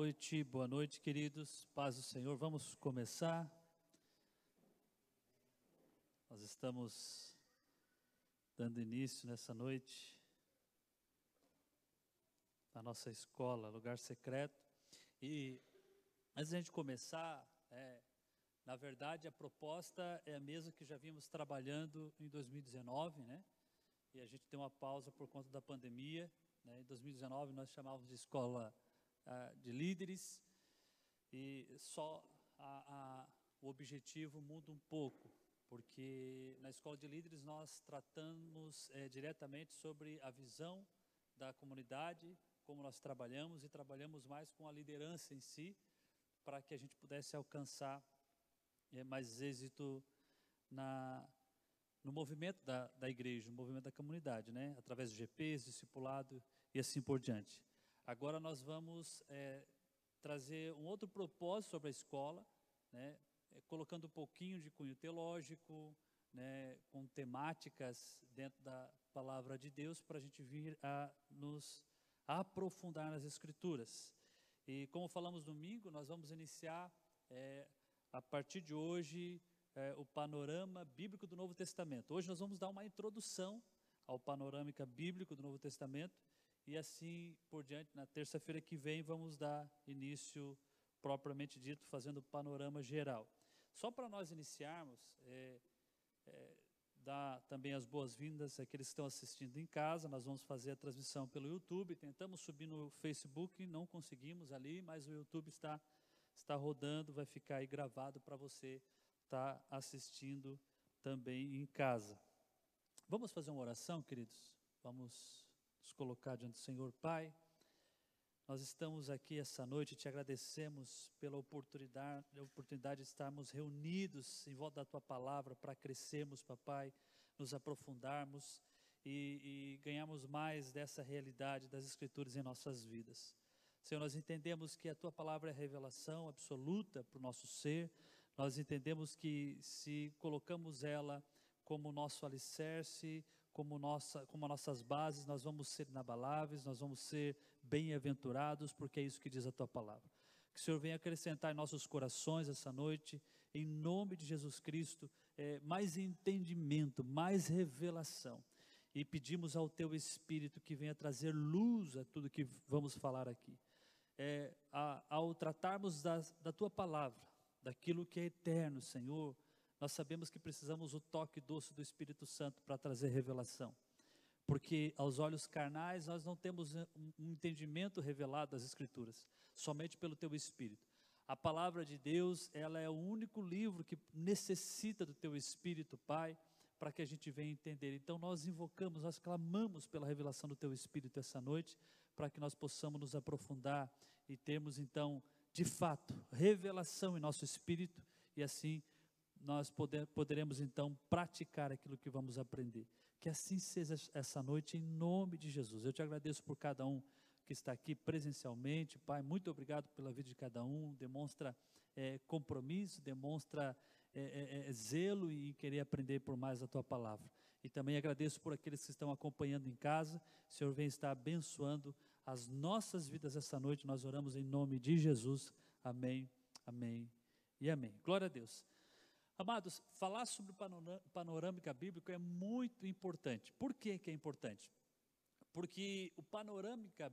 noite, boa noite, queridos. Paz do Senhor. Vamos começar. Nós estamos dando início nessa noite à nossa escola, lugar secreto. E antes de a gente começar, é, na verdade, a proposta é a mesma que já vimos trabalhando em 2019, né? E a gente tem uma pausa por conta da pandemia. Né? Em 2019 nós chamávamos de escola uh, de líderes e só a, a, o objetivo muda um pouco, porque na escola de líderes nós tratamos é, diretamente sobre a visão da comunidade, como nós trabalhamos e trabalhamos mais com a liderança em si, para que a gente pudesse alcançar é, mais êxito na, no movimento da, da igreja, no movimento da comunidade, né? através do GPs, discipulado e assim por diante. Agora nós vamos é, trazer um outro propósito sobre a escola, né, é, colocando um pouquinho de cunho teológico, né, com temáticas dentro da palavra de Deus, para a gente vir a nos aprofundar nas Escrituras. E como falamos domingo, nós vamos iniciar é, a partir de hoje é, o panorama bíblico do Novo Testamento. Hoje nós vamos dar uma introdução ao panorâmica bíblico do Novo Testamento e assim por diante. Na terça-feira que vem vamos dar início propriamente dito, fazendo o panorama geral. Só para nós iniciarmos, é, é, dar também as boas-vindas àqueles que estão assistindo em casa. Nós vamos fazer a transmissão pelo YouTube. Tentamos subir no Facebook, não conseguimos ali, mas o YouTube está, está rodando, vai ficar aí gravado para você estar tá assistindo também em casa. Vamos fazer uma oração, queridos? Vamos nos colocar diante do Senhor Pai. Nós estamos aqui essa noite te agradecemos pela oportunidade, oportunidade de estarmos reunidos em volta da tua palavra para crescermos, papai, nos aprofundarmos e, e ganharmos mais dessa realidade das Escrituras em nossas vidas. Senhor, nós entendemos que a tua palavra é revelação absoluta para o nosso ser, nós entendemos que se colocamos ela como nosso alicerce, como, nossa, como nossas bases, nós vamos ser inabaláveis, nós vamos ser bem-aventurados, porque é isso que diz a tua palavra. Que o Senhor venha acrescentar em nossos corações essa noite, em nome de Jesus Cristo, é, mais entendimento, mais revelação. E pedimos ao teu Espírito que venha trazer luz a tudo que vamos falar aqui. É, a, ao tratarmos da, da tua palavra, daquilo que é eterno, Senhor, nós sabemos que precisamos o toque doce do Espírito Santo para trazer revelação. Porque aos olhos carnais nós não temos um entendimento revelado das Escrituras, somente pelo teu Espírito. A palavra de Deus, ela é o único livro que necessita do teu Espírito, Pai, para que a gente venha entender. Então nós invocamos, nós clamamos pela revelação do teu Espírito essa noite, para que nós possamos nos aprofundar e termos então, de fato, revelação em nosso espírito e assim nós poder, poderemos então praticar aquilo que vamos aprender. Que assim seja essa noite, em nome de Jesus. Eu te agradeço por cada um que está aqui presencialmente, Pai. Muito obrigado pela vida de cada um. Demonstra é, compromisso, demonstra é, é, é zelo e querer aprender por mais a tua palavra. E também agradeço por aqueles que estão acompanhando em casa. O Senhor vem estar abençoando as nossas vidas essa noite. Nós oramos em nome de Jesus. Amém, amém e amém. Glória a Deus. Amados, falar sobre o panorâmica bíblico é muito importante. Por que, que é importante? Porque o panorâmica,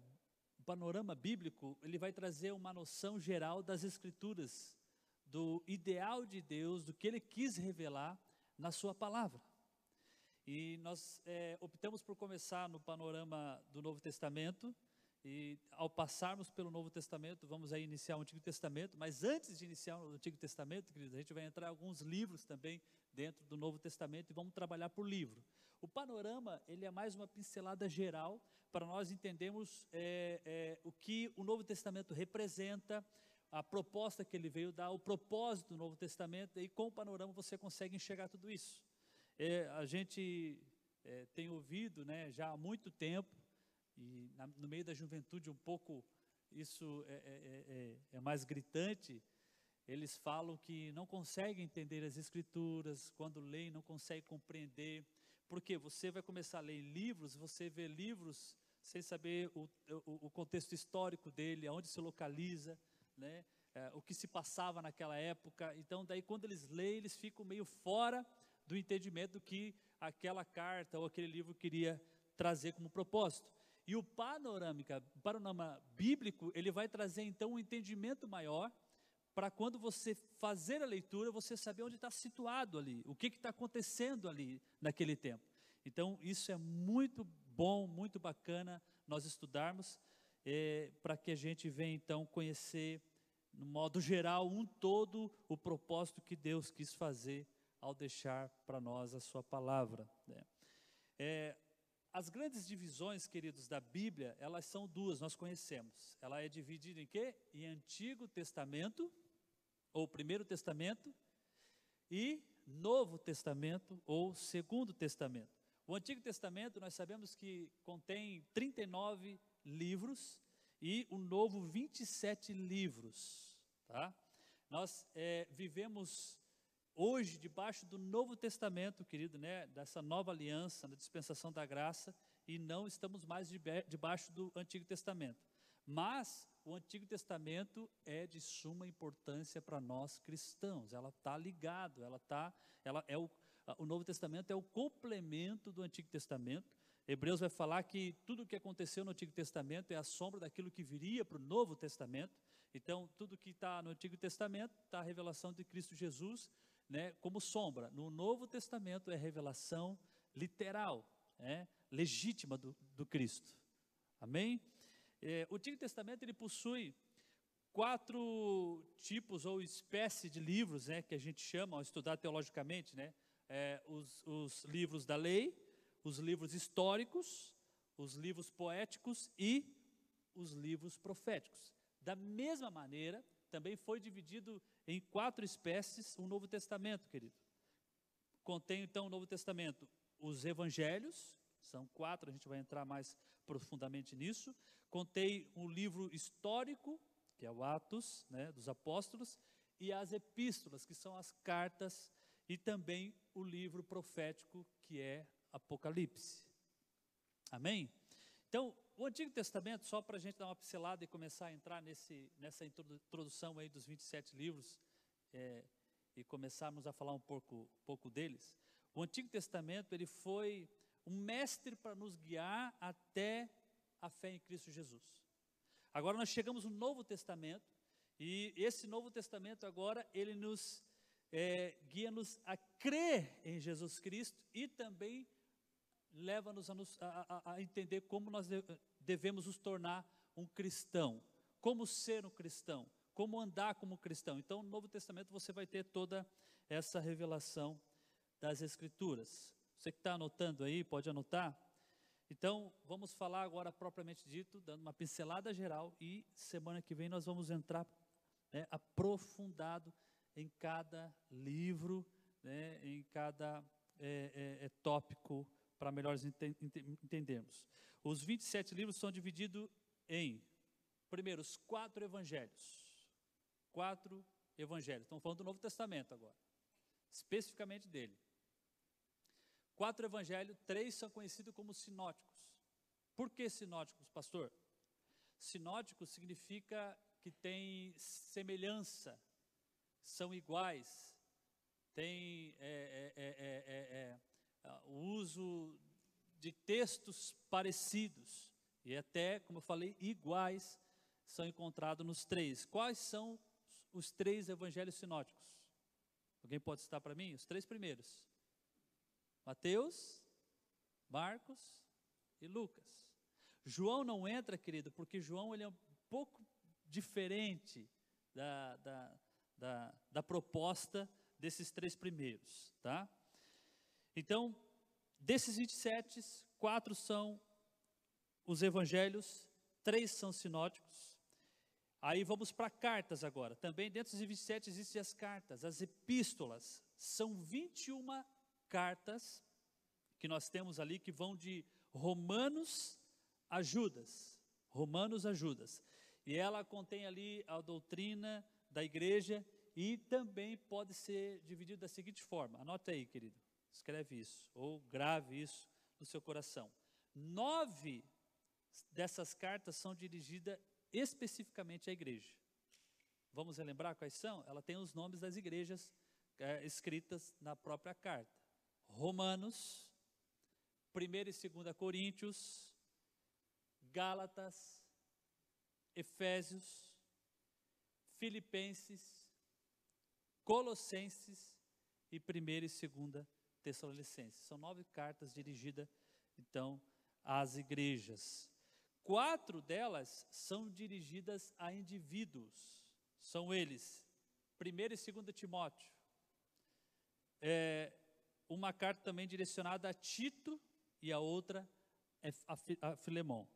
o panorama bíblico, ele vai trazer uma noção geral das escrituras, do ideal de Deus, do que ele quis revelar na sua palavra. E nós é, optamos por começar no panorama do Novo Testamento, e ao passarmos pelo Novo Testamento, vamos aí iniciar o Antigo Testamento, mas antes de iniciar o Antigo Testamento, queridos, a gente vai entrar alguns livros também dentro do Novo Testamento e vamos trabalhar por livro. O panorama, ele é mais uma pincelada geral para nós entendermos é, é, o que o Novo Testamento representa, a proposta que ele veio dar, o propósito do Novo Testamento, e com o panorama você consegue enxergar tudo isso. É, a gente é, tem ouvido né, já há muito tempo e na, no meio da juventude um pouco isso é, é, é, é, é mais gritante, eles falam que não conseguem entender as escrituras, quando leem não conseguem compreender, porque você vai começar a ler livros, você vê livros sem saber o, o, o contexto histórico dele, aonde se localiza, né? É, o que se passava naquela época. Então, daí, quando eles leem, eles ficam meio fora do entendimento que aquela carta ou aquele livro queria trazer como propósito. E o panorâmica, panorama bíblico, ele vai trazer então um entendimento maior para quando você fazer a leitura, você saber onde está situado ali, o que está acontecendo ali naquele tempo. Então, isso é muito bom, muito bacana nós estudarmos, é, para que a gente venha então conhecer, no modo geral, um todo, o propósito que Deus quis fazer ao deixar para nós a Sua palavra. Né? É, as grandes divisões, queridos, da Bíblia, elas são duas, nós conhecemos. Ela é dividida em quê? Em Antigo Testamento, ou Primeiro Testamento, e Novo Testamento, ou Segundo Testamento. O Antigo Testamento, nós sabemos que contém 39 livros, e o Novo, 27 livros. Tá? Nós é, vivemos hoje debaixo do Novo Testamento, querido, né, dessa nova aliança, da dispensação da graça, e não estamos mais debaixo do Antigo Testamento. Mas o Antigo Testamento é de suma importância para nós cristãos. Ela está ligado, ela tá, ela é o, o Novo Testamento é o complemento do Antigo Testamento. Hebreus vai falar que tudo o que aconteceu no Antigo Testamento é a sombra daquilo que viria para o Novo Testamento. Então, tudo que está no Antigo Testamento está a revelação de Cristo Jesus né, como sombra. No Novo Testamento é revelação literal, é, legítima do, do Cristo. Amém? É, o Antigo Testamento ele possui quatro tipos ou espécie de livros, né, que a gente chama, ao estudar teologicamente, né, é, os, os livros da lei, os livros históricos, os livros poéticos e os livros proféticos. Da mesma maneira, também foi dividido em quatro espécies o Novo Testamento, querido. Contém então o Novo Testamento os evangelhos, são quatro, a gente vai entrar mais profundamente nisso. Contém um livro histórico, que é o Atos né, dos Apóstolos, e as epístolas, que são as cartas, e também o livro profético, que é Apocalipse. Amém? Então, o Antigo Testamento, só para a gente dar uma pincelada e começar a entrar nesse, nessa introdução aí dos 27 livros é, e começarmos a falar um pouco, pouco deles. O Antigo Testamento ele foi um mestre para nos guiar até a fé em Cristo Jesus. Agora nós chegamos no Novo Testamento e esse Novo Testamento agora ele nos é, guia-nos a crer em Jesus Cristo e também leva-nos a, a, a, entender como nós devemos nos tornar um cristão, como ser um cristão, como andar como cristão. Então, no Novo Testamento você vai ter toda essa revelação das Escrituras. Você que está anotando aí, pode anotar. Então, vamos falar agora propriamente dito, dando uma pincelada geral, e semana que vem nós vamos entrar né, aprofundado em cada livro, né, em cada é, é, é, tópico para melhor entendermos. Os 27 livros são divididos em, primeiro, os quatro evangelhos. Quatro evangelhos. Estamos falando do Novo Testamento agora, especificamente dele. Quatro evangelhos, três são conhecidos como sinóticos. Por que sinóticos, pastor? Sinótico significa que tem semelhança, são iguais, tem é, é, é, o uso de textos parecidos e até, como eu falei, iguais são encontrados nos três. Quais são os três evangelhos sinóticos? Alguém pode citar para mim? Os três primeiros: Mateus, Marcos e Lucas. João não entra, querido, porque João ele é um pouco diferente da, da, da, da proposta desses três primeiros, tá? Então, desses 27, quatro são os evangelhos, três são sinóticos. Aí vamos para cartas agora. Também dentro dos 27 existem as cartas, as epístolas. São 21 cartas que nós temos ali que vão de Romanos a Judas. Romanos a Judas. E ela contém ali a doutrina da igreja e também pode ser dividida da seguinte forma. Anota aí, querido. Escreve isso, ou grave isso no seu coração. Nove dessas cartas são dirigidas especificamente à igreja. Vamos relembrar quais são? Ela tem os nomes das igrejas é, escritas na própria carta: Romanos, 1 e 2 Coríntios, Gálatas, Efésios, Filipenses, Colossenses e 1 e 2 Tessalonicenses. São nove cartas dirigidas, então, às igrejas. Quatro delas são dirigidas a indivíduos. São eles, 1 e 2 Timóteo. É, uma carta também direcionada a Tito e a outra é a Filemão.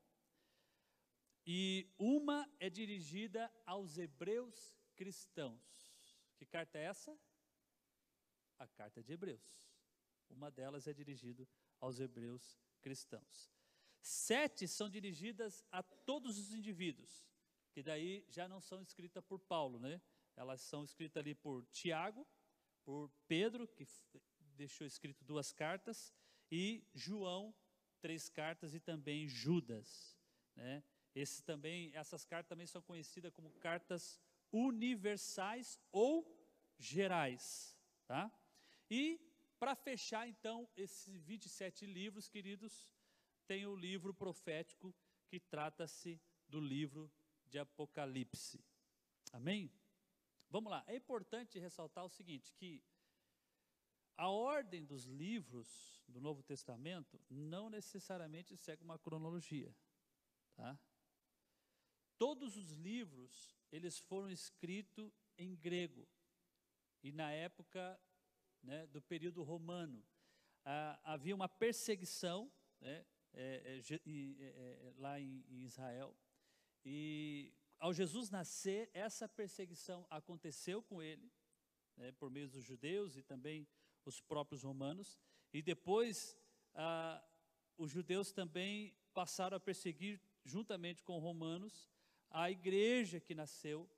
E uma é dirigida aos hebreus cristãos. Que carta é essa? A carta de Hebreus. Uma delas é dirigida aos hebreus cristãos. Sete são dirigidas a todos os indivíduos, que daí já não são escritas por Paulo, né? Elas são escritas ali por Tiago, por Pedro, que deixou escrito duas cartas, e João, três cartas, e também Judas, né? Esse também, essas cartas também são conhecidas como cartas universais ou gerais, tá? E para fechar então esses 27 livros, queridos, tem o livro profético que trata-se do livro de Apocalipse. Amém? Vamos lá. É importante ressaltar o seguinte, que a ordem dos livros do Novo Testamento não necessariamente segue uma cronologia, tá? Todos os livros, eles foram escritos em grego. E na época né, do período romano, ah, havia uma perseguição né, é, é, é, lá em, em Israel. E ao Jesus nascer, essa perseguição aconteceu com ele, né, por meio dos judeus e também os próprios romanos. E depois, ah, os judeus também passaram a perseguir, juntamente com os romanos, a igreja que nasceu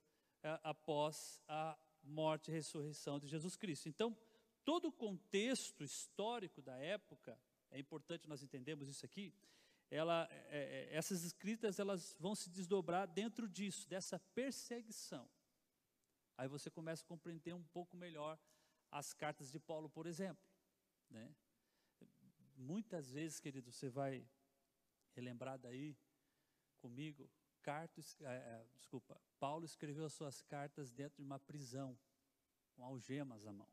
ah, após a morte e ressurreição de Jesus Cristo. Então, todo o contexto histórico da época é importante nós entendermos isso aqui, ela, é, é, essas escritas elas vão se desdobrar dentro disso, dessa perseguição. Aí você começa a compreender um pouco melhor as cartas de Paulo, por exemplo. Né? Muitas vezes, querido, você vai relembrar daí comigo, cartas, é, é, desculpa, Paulo escreveu as suas cartas dentro de uma prisão, com algemas à mão,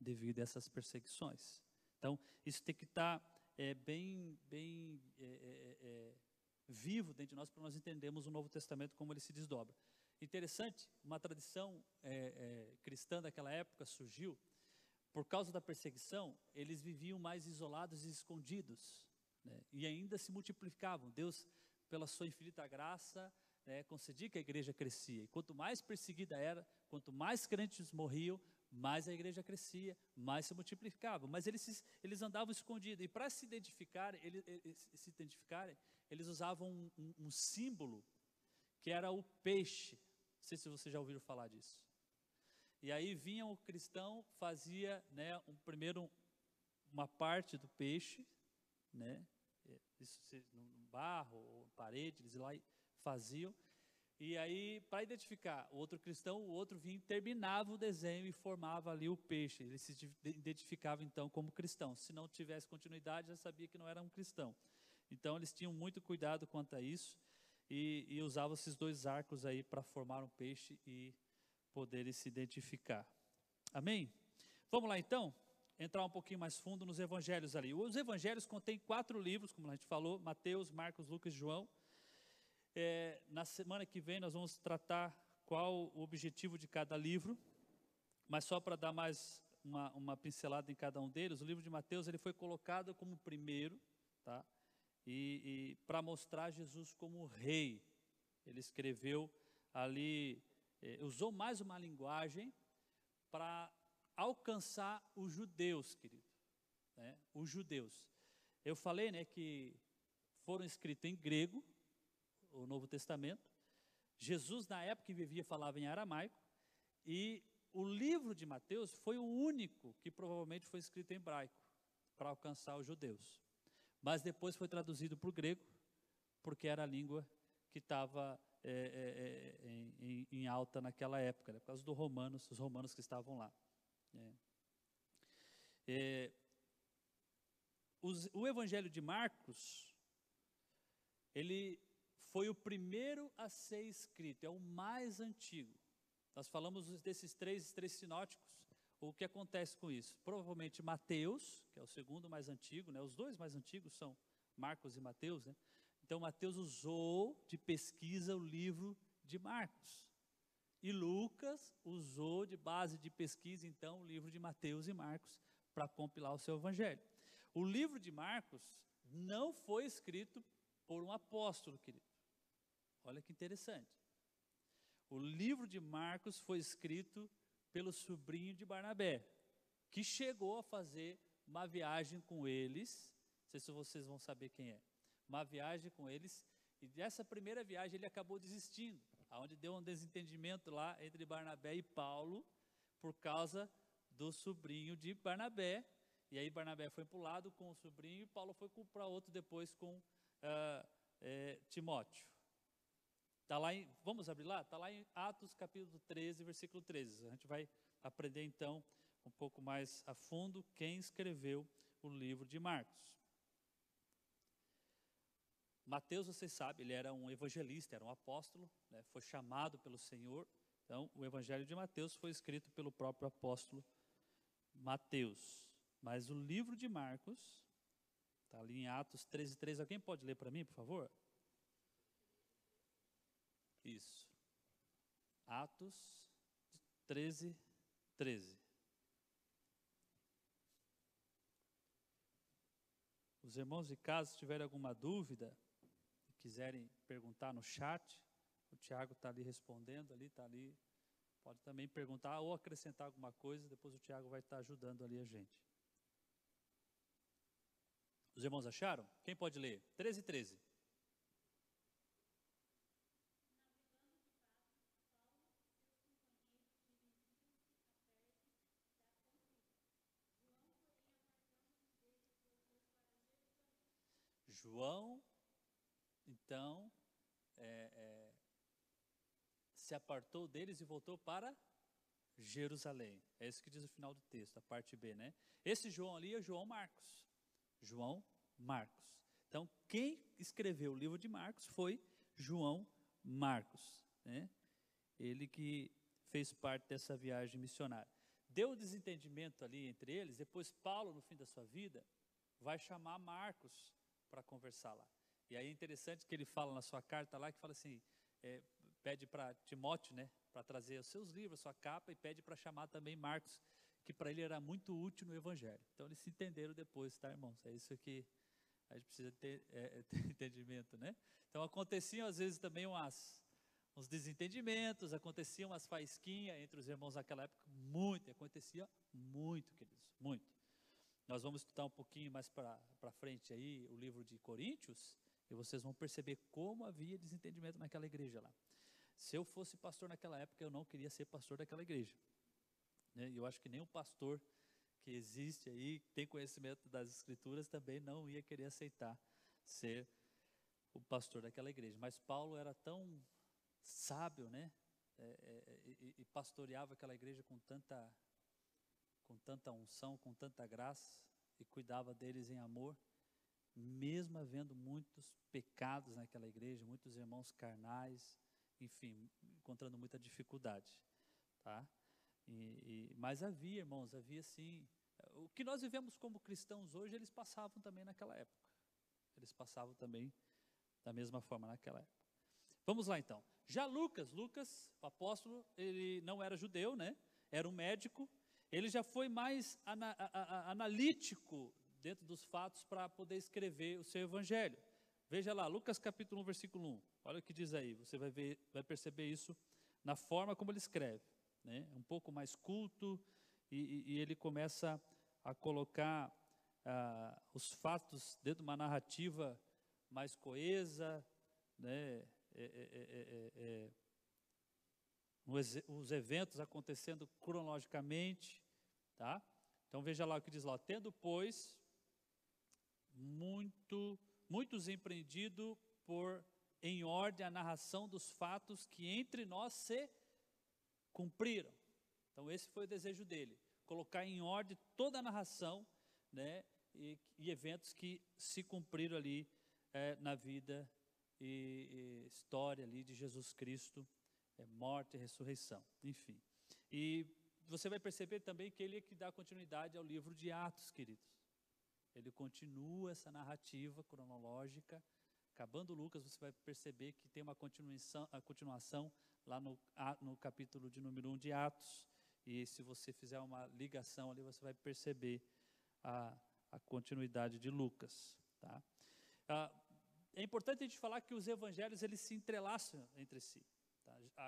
devido a essas perseguições. Então, isso tem que estar é, bem, bem é, é, é, vivo dentro de nós para nós entendermos o Novo Testamento como ele se desdobra. Interessante, uma tradição é, cristã daquela época surgiu, por causa da perseguição, eles viviam mais isolados e escondidos, né, e ainda se multiplicavam. Deus, pela sua infinita graça, né, concedia que a igreja crescia. E quanto mais perseguida era, quanto mais crentes morriam, mais a igreja crescia, mais se multiplicava. Mas eles, eles andavam escondidos. E para se identificarem, eles, se identificarem, eles usavam um, um, um, símbolo que era o peixe. Não sei se vocês já ouviram falar disso. E aí vinha o cristão, fazia né, um, primeiro uma parte do peixe, né, isso barro ou parede, eles lá faziam. E aí, para identificar o outro cristão, o outro vinha, terminava o desenho e formava ali o peixe. Ele se identificava então como cristão. Se não tivesse continuidade, já sabia que não era um cristão. Então, eles tinham muito cuidado quanto a isso e, e usavam esses dois arcos aí para formar um peixe e poderem se identificar. Amém? Vamos lá então? Entrar um pouquinho mais fundo nos evangelhos ali. Os evangelhos contêm quatro livros, como a gente falou: Mateus, Marcos, Lucas e João. É, na semana que vem nós vamos tratar qual o objetivo de cada livro, mas só para dar mais uma, uma, pincelada em cada um deles, o livro de Mateus ele foi colocado como primeiro, tá? E, e para mostrar Jesus como rei, ele escreveu ali, é, usou mais uma linguagem para alcançar os judeus, querido, né? Os judeus. Eu falei, né, que foram escritos em grego, o Novo Testamento. Jesus, na época que vivia, falava em aramaico. E o livro de Mateus foi o único que provavelmente foi escrito em hebraico para alcançar os judeus. Mas depois foi traduzido para o grego, porque era a língua que estava é, é, é, em, em, alta naquela época, né, por causa dos romanos, os romanos que estavam lá. Né. É, os, o Evangelho de Marcos, ele foi o primeiro a ser escrito, é o mais antigo. Nós falamos desses três, três sinóticos. O que acontece com isso? Provavelmente Mateus, que é o segundo mais antigo, né? os dois mais antigos são Marcos e Mateus. Né? Então, Mateus usou de pesquisa o livro de Marcos. E Lucas usou de base de pesquisa, então, o livro de Mateus e Marcos para compilar o seu evangelho. O livro de Marcos não foi escrito por um apóstolo, querido. Olha que interessante. O livro de Marcos foi escrito pelo sobrinho de Barnabé, que chegou a fazer uma viagem com eles. Não sei se vocês vão saber quem é. Uma viagem com eles. E dessa primeira viagem ele acabou desistindo, aonde deu um desentendimento lá entre Barnabé e Paulo, por causa do sobrinho de Barnabé. E aí Barnabé foi para o lado com o sobrinho e Paulo foi para outro depois com uh, é, Timóteo. Tá lá em, vamos abrir lá? Está lá em Atos capítulo 13, versículo 13. A gente vai aprender então um pouco mais a fundo quem escreveu o livro de Marcos. Mateus, vocês sabem, ele era um evangelista, era um apóstolo, né, foi chamado pelo Senhor. Então, o evangelho de Mateus foi escrito pelo próprio apóstolo Mateus. Mas o livro de Marcos, está ali em Atos 13, 13. Alguém pode ler para mim, por favor? Isso. Atos 13, 13. Os irmãos de casa, se tiverem alguma dúvida, quiserem perguntar no chat, o Tiago está ali respondendo, ali está ali. Pode também perguntar ou acrescentar alguma coisa, depois o Tiago vai estar tá ajudando ali a gente. Os irmãos acharam? Quem pode ler? 13 13. João, então, é, é, se apartou deles e voltou para Jerusalém. É isso que diz o final do texto, a parte B, né? Esse João ali é João Marcos. João Marcos. Então, quem escreveu o livro de Marcos foi João Marcos, né? Ele que fez parte dessa viagem missionária. Deu desentendimento ali entre eles, depois Paulo, no fim da sua vida, vai chamar Marcos para conversar lá. E aí é interessante que ele fala na sua carta lá, que fala assim, é, pede para Timóteo, né, para trazer os seus livros, sua capa, e pede para chamar também Marcos, que para ele era muito útil no Evangelho. Então eles se entenderam depois, tá, irmãos? É isso que a gente precisa ter, é, é ter entendimento, né? Então aconteciam às vezes também umas, uns desentendimentos, aconteciam umas faisquinhas entre os irmãos naquela época, muito, acontecia muito, queridos, muito. Nós vamos estudar um pouquinho mais para frente aí o livro de Coríntios, e vocês vão perceber como havia desentendimento naquela igreja lá. Se eu fosse pastor naquela época, eu não queria ser pastor daquela igreja. Né? Eu acho que o pastor que existe aí, tem conhecimento das escrituras, também não ia querer aceitar ser o pastor daquela igreja. Mas Paulo era tão sábio, né? É, é, e pastoreava aquela igreja com tanta com tanta unção, com tanta graça e cuidava deles em amor, mesmo havendo muitos pecados naquela igreja, muitos irmãos carnais, enfim, encontrando muita dificuldade, tá? E, e, mas havia, irmãos, havia sim. O que nós vivemos como cristãos hoje, eles passavam também naquela época. Eles passavam também da mesma forma naquela época. Vamos lá então. Já Lucas, Lucas, o apóstolo, ele não era judeu, né? Era um médico, ele já foi mais ana, a, a, analítico dentro dos fatos para poder escrever o seu evangelho. Veja lá, Lucas capítulo 1, versículo 1. Olha o que diz aí, você vai, ver, vai perceber isso na forma como ele escreve. Né? Um pouco mais culto, e, e ele começa a colocar ah, os fatos dentro de uma narrativa mais coesa, né? É, é, é, os eventos acontecendo cronologicamente, tá? Então veja lá o que diz lá, tendo pois muito muitos empreendido pôr em ordem a narração dos fatos que entre nós se cumpriram. Então, esse foi o desejo dele, colocar em ordem toda a narração né, e, e eventos que se cumpriram ali é, na vida e, e, história ali de Jesus Cristo, é, morte e ressurreição, enfim. E você vai perceber também que ele é que dá continuidade ao livro de Atos, queridos. Ele continua essa narrativa cronológica. Acabando Lucas, você vai perceber que tem uma continuação, a continuação lá no, no capítulo de número 1 de Atos. E se você fizer uma ligação ali, você vai perceber a, a continuidade de Lucas. Tá? Ah, é importante a gente falar que os evangelhos eles se entrelaçam entre si.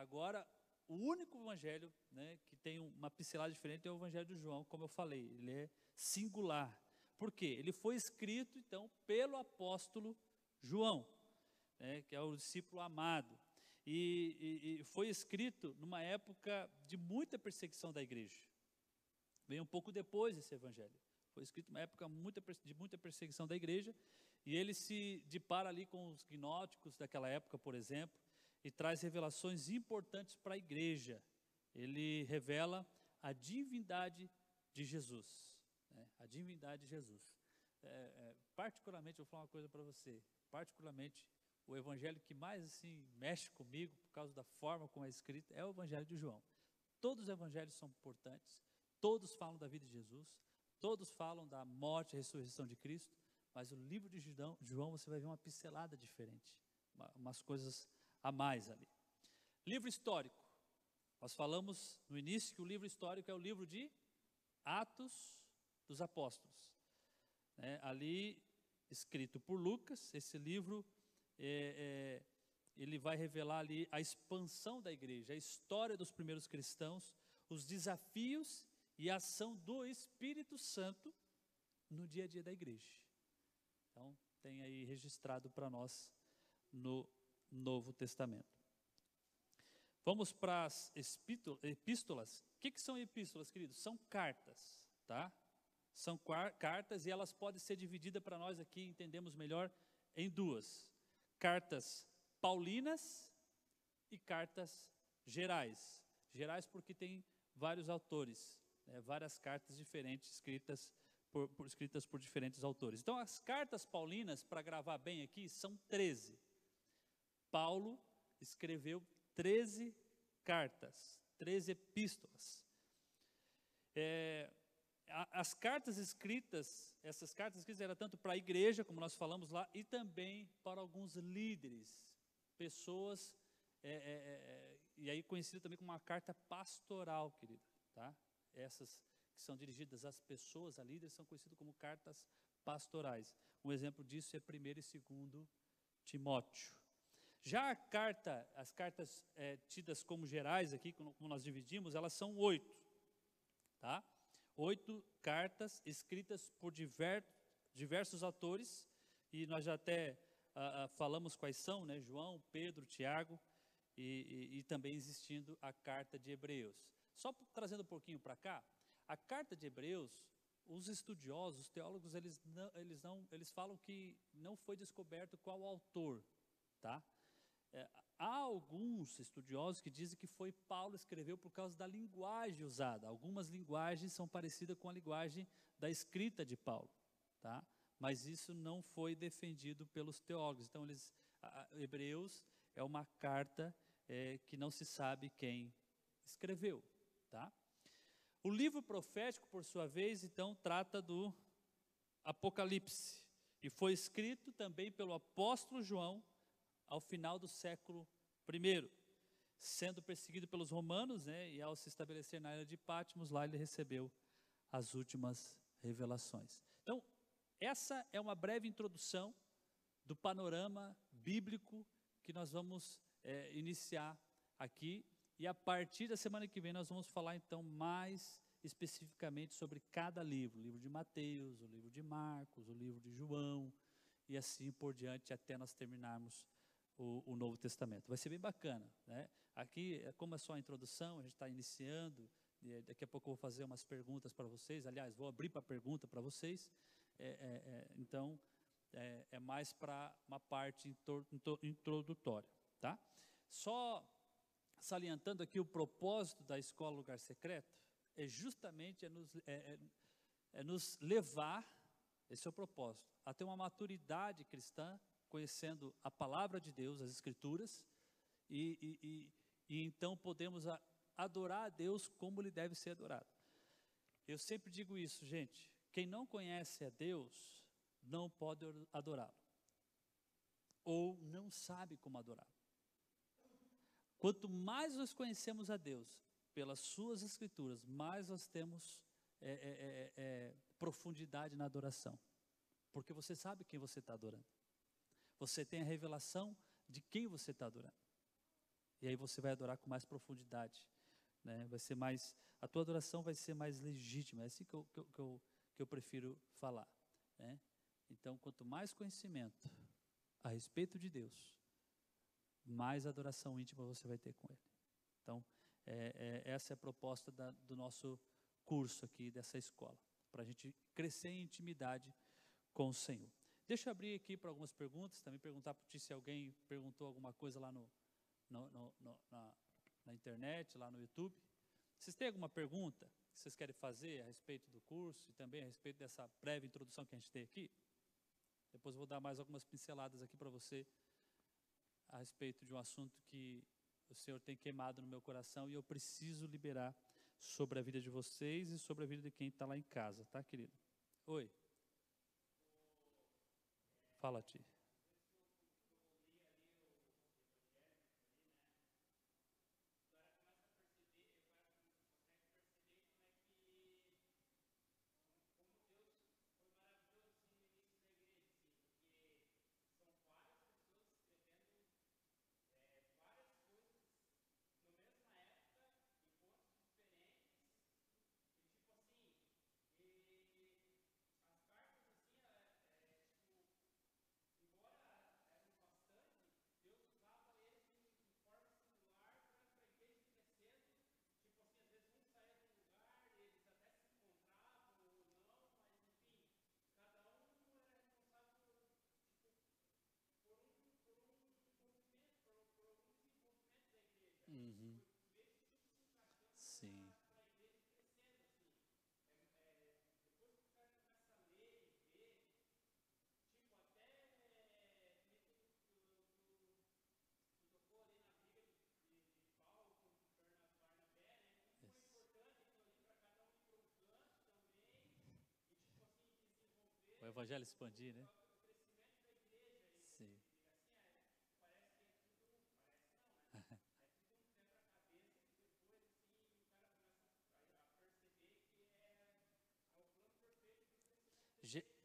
Agora, o único evangelho né, que tem uma pincelada diferente é o evangelho de João, como eu falei, ele é singular. Por quê? Ele foi escrito, então, pelo apóstolo João, né, que é o discípulo amado. E, e, e, foi escrito numa época de muita perseguição da igreja. Vem um pouco depois esse evangelho. Foi escrito numa época de muita perseguição da igreja, e ele se depara ali com os gnóticos daquela época, por exemplo, e traz revelações importantes para a igreja. Ele revela a divindade de Jesus. Né? A divindade de Jesus. É, é, particularmente, eu vou falar uma coisa para você. Particularmente, o evangelho que mais assim mexe comigo, por causa da forma como é escrito, é o evangelho de João. Todos os evangelhos são importantes, todos falam da vida de Jesus, todos falam da morte e ressurreição de Cristo, mas o livro de João você vai ver uma pincelada diferente, umas coisas a mais ali. Livro histórico. Nós falamos no início que o livro histórico é o livro de Atos dos Apóstolos. É, ali, escrito por Lucas, esse livro, é, é, ele vai revelar ali a expansão da igreja, a história dos primeiros cristãos, os desafios e a ação do Espírito Santo no dia a dia da igreja. Então, tem aí registrado para nós no Novo Testamento. Vamos para as epístolas. O que, que são epístolas, queridos? São cartas, tá? São cartas e elas podem ser divididas para nós aqui, entendemos melhor, em duas: cartas paulinas e cartas gerais. Gerais porque tem vários autores, né, várias cartas diferentes escritas por, por, escritas por diferentes autores. Então, as cartas paulinas, para gravar bem aqui, são 13. Paulo escreveu 13 cartas, 13 epístolas. É, as cartas escritas, essas cartas escritas eram tanto para a igreja, como nós falamos lá, e também para alguns líderes, pessoas, é, é, é, e aí conhecido também como uma carta pastoral, querido, tá? Essas que são dirigidas às pessoas, a líderes, são conhecidas como cartas pastorais. Um exemplo disso é 1 e 2 Timóteo. Já carta, as cartas é, tidas como gerais aqui, como nós dividimos, elas são oito, tá? Oito cartas escritas por diver, diversos autores, e nós já até falamos quais são, né? João, Pedro, Tiago, e, e, e também existindo a carta de Hebreus. Só trazendo um pouquinho para cá, a carta de Hebreus, os estudiosos, os teólogos, eles não, eles não, eles falam que não foi descoberto qual o autor, tá? É, há alguns estudiosos que dizem que foi Paulo escreveu por causa da linguagem usada. Algumas linguagens são parecidas com a linguagem da escrita de Paulo, tá? Mas isso não foi defendido pelos teólogos. Então, eles, a, Hebreus é uma carta é, que não se sabe quem escreveu, tá? O livro profético, por sua vez, então, trata do Apocalipse e foi escrito também pelo apóstolo João ao final do século I, sendo perseguido pelos romanos, né, e ao se estabelecer na ilha de Patmos, lá ele recebeu as últimas revelações. Então, essa é uma breve introdução do panorama bíblico que nós vamos é, iniciar aqui, e a partir da semana que vem nós vamos falar então mais especificamente sobre cada livro, o livro de Mateus, o livro de Marcos, o livro de João, e assim por diante até nós terminarmos o, o Novo Testamento. Vai ser bem bacana. Né? Aqui, é como é só a introdução, a gente está iniciando, daqui a pouco eu vou fazer umas perguntas para vocês. Aliás, vou abrir para pergunta para vocês. É, é, é, então, é, é mais para uma parte introdutória, tá? Só salientando aqui o propósito da escola Lugar Secreto, é justamente é nos, é, nos levar, esse é o propósito, a ter uma maturidade cristã, conhecendo a palavra de Deus, as Escrituras, e, e, e, e então podemos adorar a Deus como ele deve ser adorado. Eu sempre digo isso, gente. Quem não conhece a Deus não pode adorá-lo, ou não sabe como adorá-lo. Quanto mais nós conhecemos a Deus pelas Suas Escrituras, mais nós temos é, é, é, é profundidade na adoração, porque você sabe quem você está adorando, você tem a revelação de quem você está adorando, e aí você vai adorar com mais profundidade, né? Vai ser mais, a tua adoração vai ser mais legítima. É assim que eu, que eu, que eu, que eu prefiro falar, né? Então, quanto mais conhecimento a respeito de Deus, mais adoração íntima você vai ter com Ele. Então, é, é, essa é a proposta da, do nosso curso aqui, dessa escola, para a gente crescer em intimidade com o Senhor. Deixa eu abrir aqui para algumas perguntas, também perguntar para ti se alguém perguntou alguma coisa lá no, no, no, no na, na internet, lá no YouTube. Vocês têm alguma pergunta que vocês querem fazer a respeito do curso e também a respeito dessa breve introdução que a gente tem aqui? Depois vou dar mais algumas pinceladas aqui para você a respeito de um assunto que o Senhor tem queimado no meu coração e eu preciso liberar sobre a vida de vocês e sobre a vida de quem está lá em casa, tá, querido? Oi. Fala-te. Fala, Ti. evangelho expandir, né? Sim.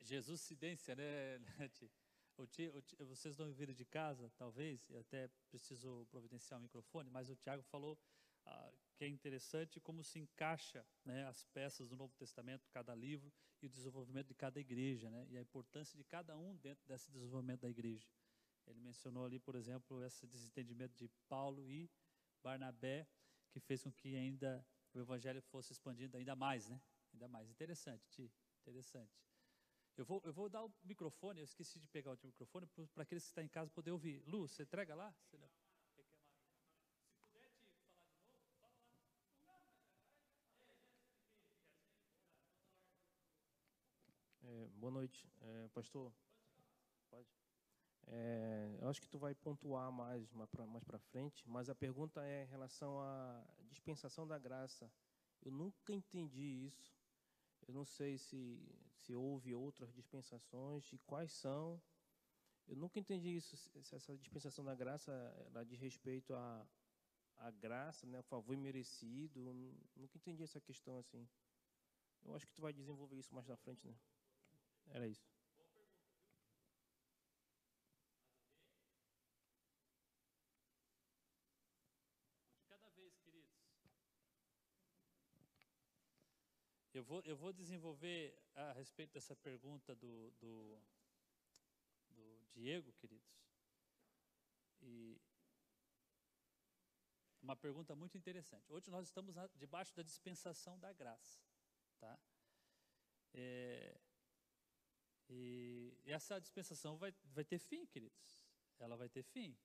Jesus cidência, né, tia, vocês não viram de casa, talvez, eu até preciso providenciar o microfone, mas o Tiago falou ah, que é interessante como se encaixa né, as peças do Novo Testamento, cada livro, e o desenvolvimento de cada igreja, né, e a importância de cada um dentro desse desenvolvimento da igreja. Ele mencionou ali, por exemplo, esse desentendimento de Paulo e Barnabé, que fez com que ainda o evangelho fosse expandido ainda mais, né? Ainda mais. Interessante, Ti, interessante. Eu vou, eu vou dar o microfone, eu esqueci de pegar o microfone, para aqueles que estão em casa poder ouvir. Lu, você entrega lá? Você não... É, boa noite, é, pastor. Pode. É, eu acho que tu vai pontuar mais mais para frente, mas a pergunta é em relação à dispensação da graça. Eu nunca entendi isso. Eu não sei se se houve outras dispensações e quais são. Eu nunca entendi isso. Se essa dispensação da graça ela diz respeito à a graça, né, o favor merecido. Nunca entendi essa questão assim. Eu acho que tu vai desenvolver isso mais na frente, né? Era isso. De cada vez, queridos. Eu vou, eu vou desenvolver a respeito dessa pergunta do, do, do Diego, queridos. E uma pergunta muito interessante. Hoje nós estamos debaixo da dispensação da graça, tá? É, E essa dispensação vai, vai ter fim, queridos. Ela vai ter fim.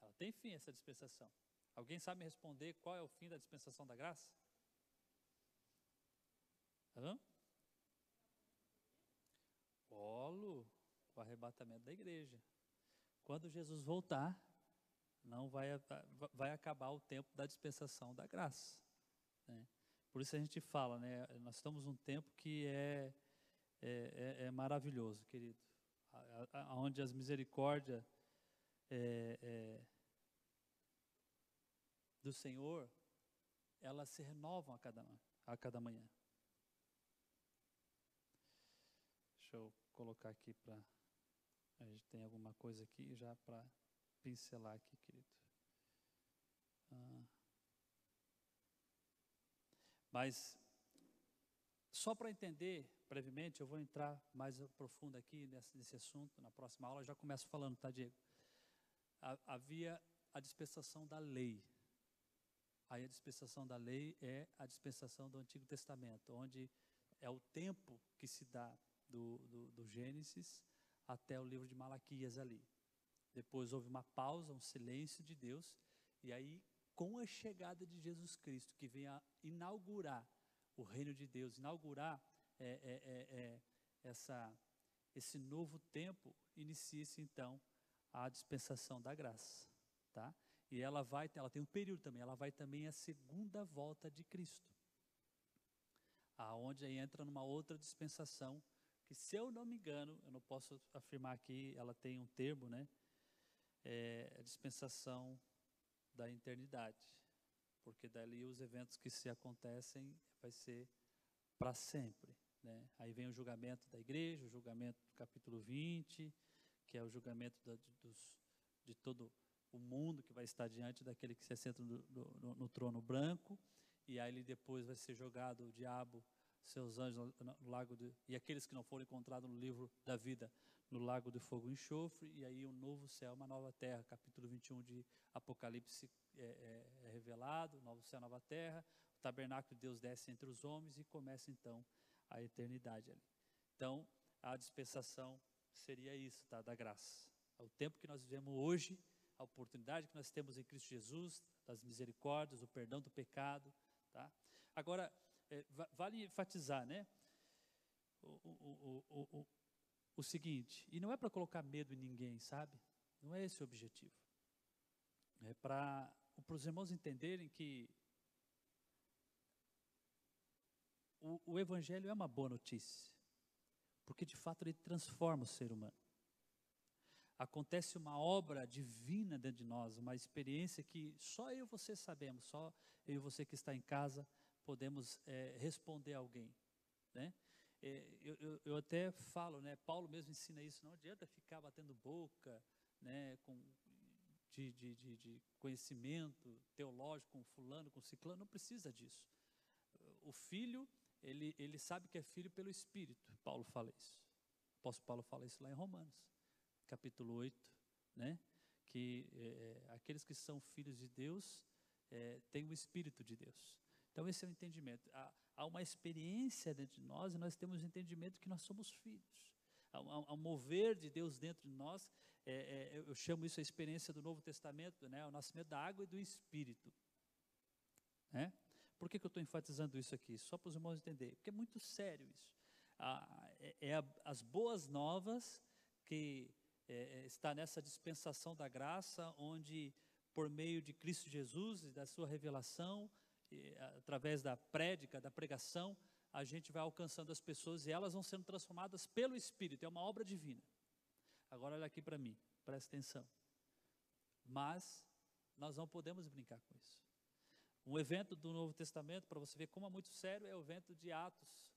Ela tem fim, essa dispensação. Alguém sabe me responder qual é o fim da dispensação da graça? Hã? Polo, o arrebatamento da igreja. Quando Jesus voltar, não vai, vai acabar o tempo da dispensação da graça. Né? Por isso a gente fala, né? Nós estamos num tempo que é, é, é, é maravilhoso, querido. Onde as misericórdias é, é, do Senhor, elas se renovam a cada, a cada manhã. Deixa eu colocar aqui para. A gente tem alguma coisa aqui já para pincelar aqui, querido. Ah. Mas, só para entender brevemente, eu vou entrar mais profundo aqui nesse, nesse assunto, na próxima aula, eu já começo falando, tá, Diego? Havia a dispensação da lei. Aí a dispensação da lei é a dispensação do Antigo Testamento, onde é o tempo que se dá do, do, do Gênesis até o livro de Malaquias ali. Depois houve uma pausa, um silêncio de Deus, e aí, com a chegada de Jesus Cristo, que vem a inaugurar o reino de Deus, inaugurar é, é, é, é essa, esse novo tempo, inicia-se então a dispensação da graça, tá? E ela vai, ela tem um período também, ela vai também a segunda volta de Cristo, aonde aí entra numa outra dispensação que, se eu não me engano, eu não posso afirmar aqui, ela tem um termo, né? é a dispensação da eternidade, porque dali os eventos que se acontecem vai ser para sempre. Né? Aí vem o julgamento da igreja, o julgamento do capítulo 20, que é o julgamento da, de, dos, de todo o mundo que vai estar diante daquele que se assenta no, no, no trono branco, e aí ele depois vai ser jogado o diabo, seus anjos no, lago de, e aqueles que não foram encontrados no livro da vida no lago de fogo e enxofre, e aí um novo céu, uma nova terra. Capítulo 21 de Apocalipse é, é, é revelado, novo céu, nova terra. O tabernáculo de Deus desce entre os homens e começa então a eternidade ali. Então, a dispensação seria isso, tá? Da graça. É o tempo que nós vivemos hoje, a oportunidade que nós temos em Cristo Jesus, das misericórdias, o perdão do pecado, tá? Agora, é, vale enfatizar, né? O, o, o, o seguinte, e não é para colocar medo em ninguém, sabe? Não é esse o objetivo. É para os irmãos entenderem que o, o Evangelho é uma boa notícia, porque de fato ele transforma o ser humano. Acontece uma obra divina dentro de nós, uma experiência que só eu e você sabemos, só eu e você que está em casa podemos é, responder a alguém. Né? é, eu, eu, eu, até falo, né, Paulo mesmo ensina isso, não adianta ficar batendo boca, né, com, de, de, de, de conhecimento teológico com fulano, com ciclano, não precisa disso. O filho, ele, ele sabe que é filho pelo Espírito, Paulo fala isso. O apóstolo Paulo fala isso lá em Romanos, capítulo 8, né, que é, é, aqueles que são filhos de Deus é, têm o Espírito de Deus. Então, esse é o entendimento. Há, há uma experiência dentro de nós e nós temos o entendimento que nós somos filhos. Há, um mover de Deus dentro de nós. É, é, eu chamo isso a experiência do Novo Testamento, né? o nascimento da água e do Espírito. Né? Por que, que eu estou enfatizando isso aqui? Só para os irmãos entenderem. Porque é muito sério isso. Ah, é, é a, as boas novas que é, é, está nessa dispensação da graça, onde, por meio de Cristo Jesus e da sua revelação, através da prédica, da pregação, a gente vai alcançando as pessoas e elas vão sendo transformadas pelo Espírito. É uma obra divina. Agora olha aqui para mim, presta atenção. Mas nós não podemos brincar com isso. Um evento do Novo Testamento, para você ver como é muito sério, é o evento de Atos,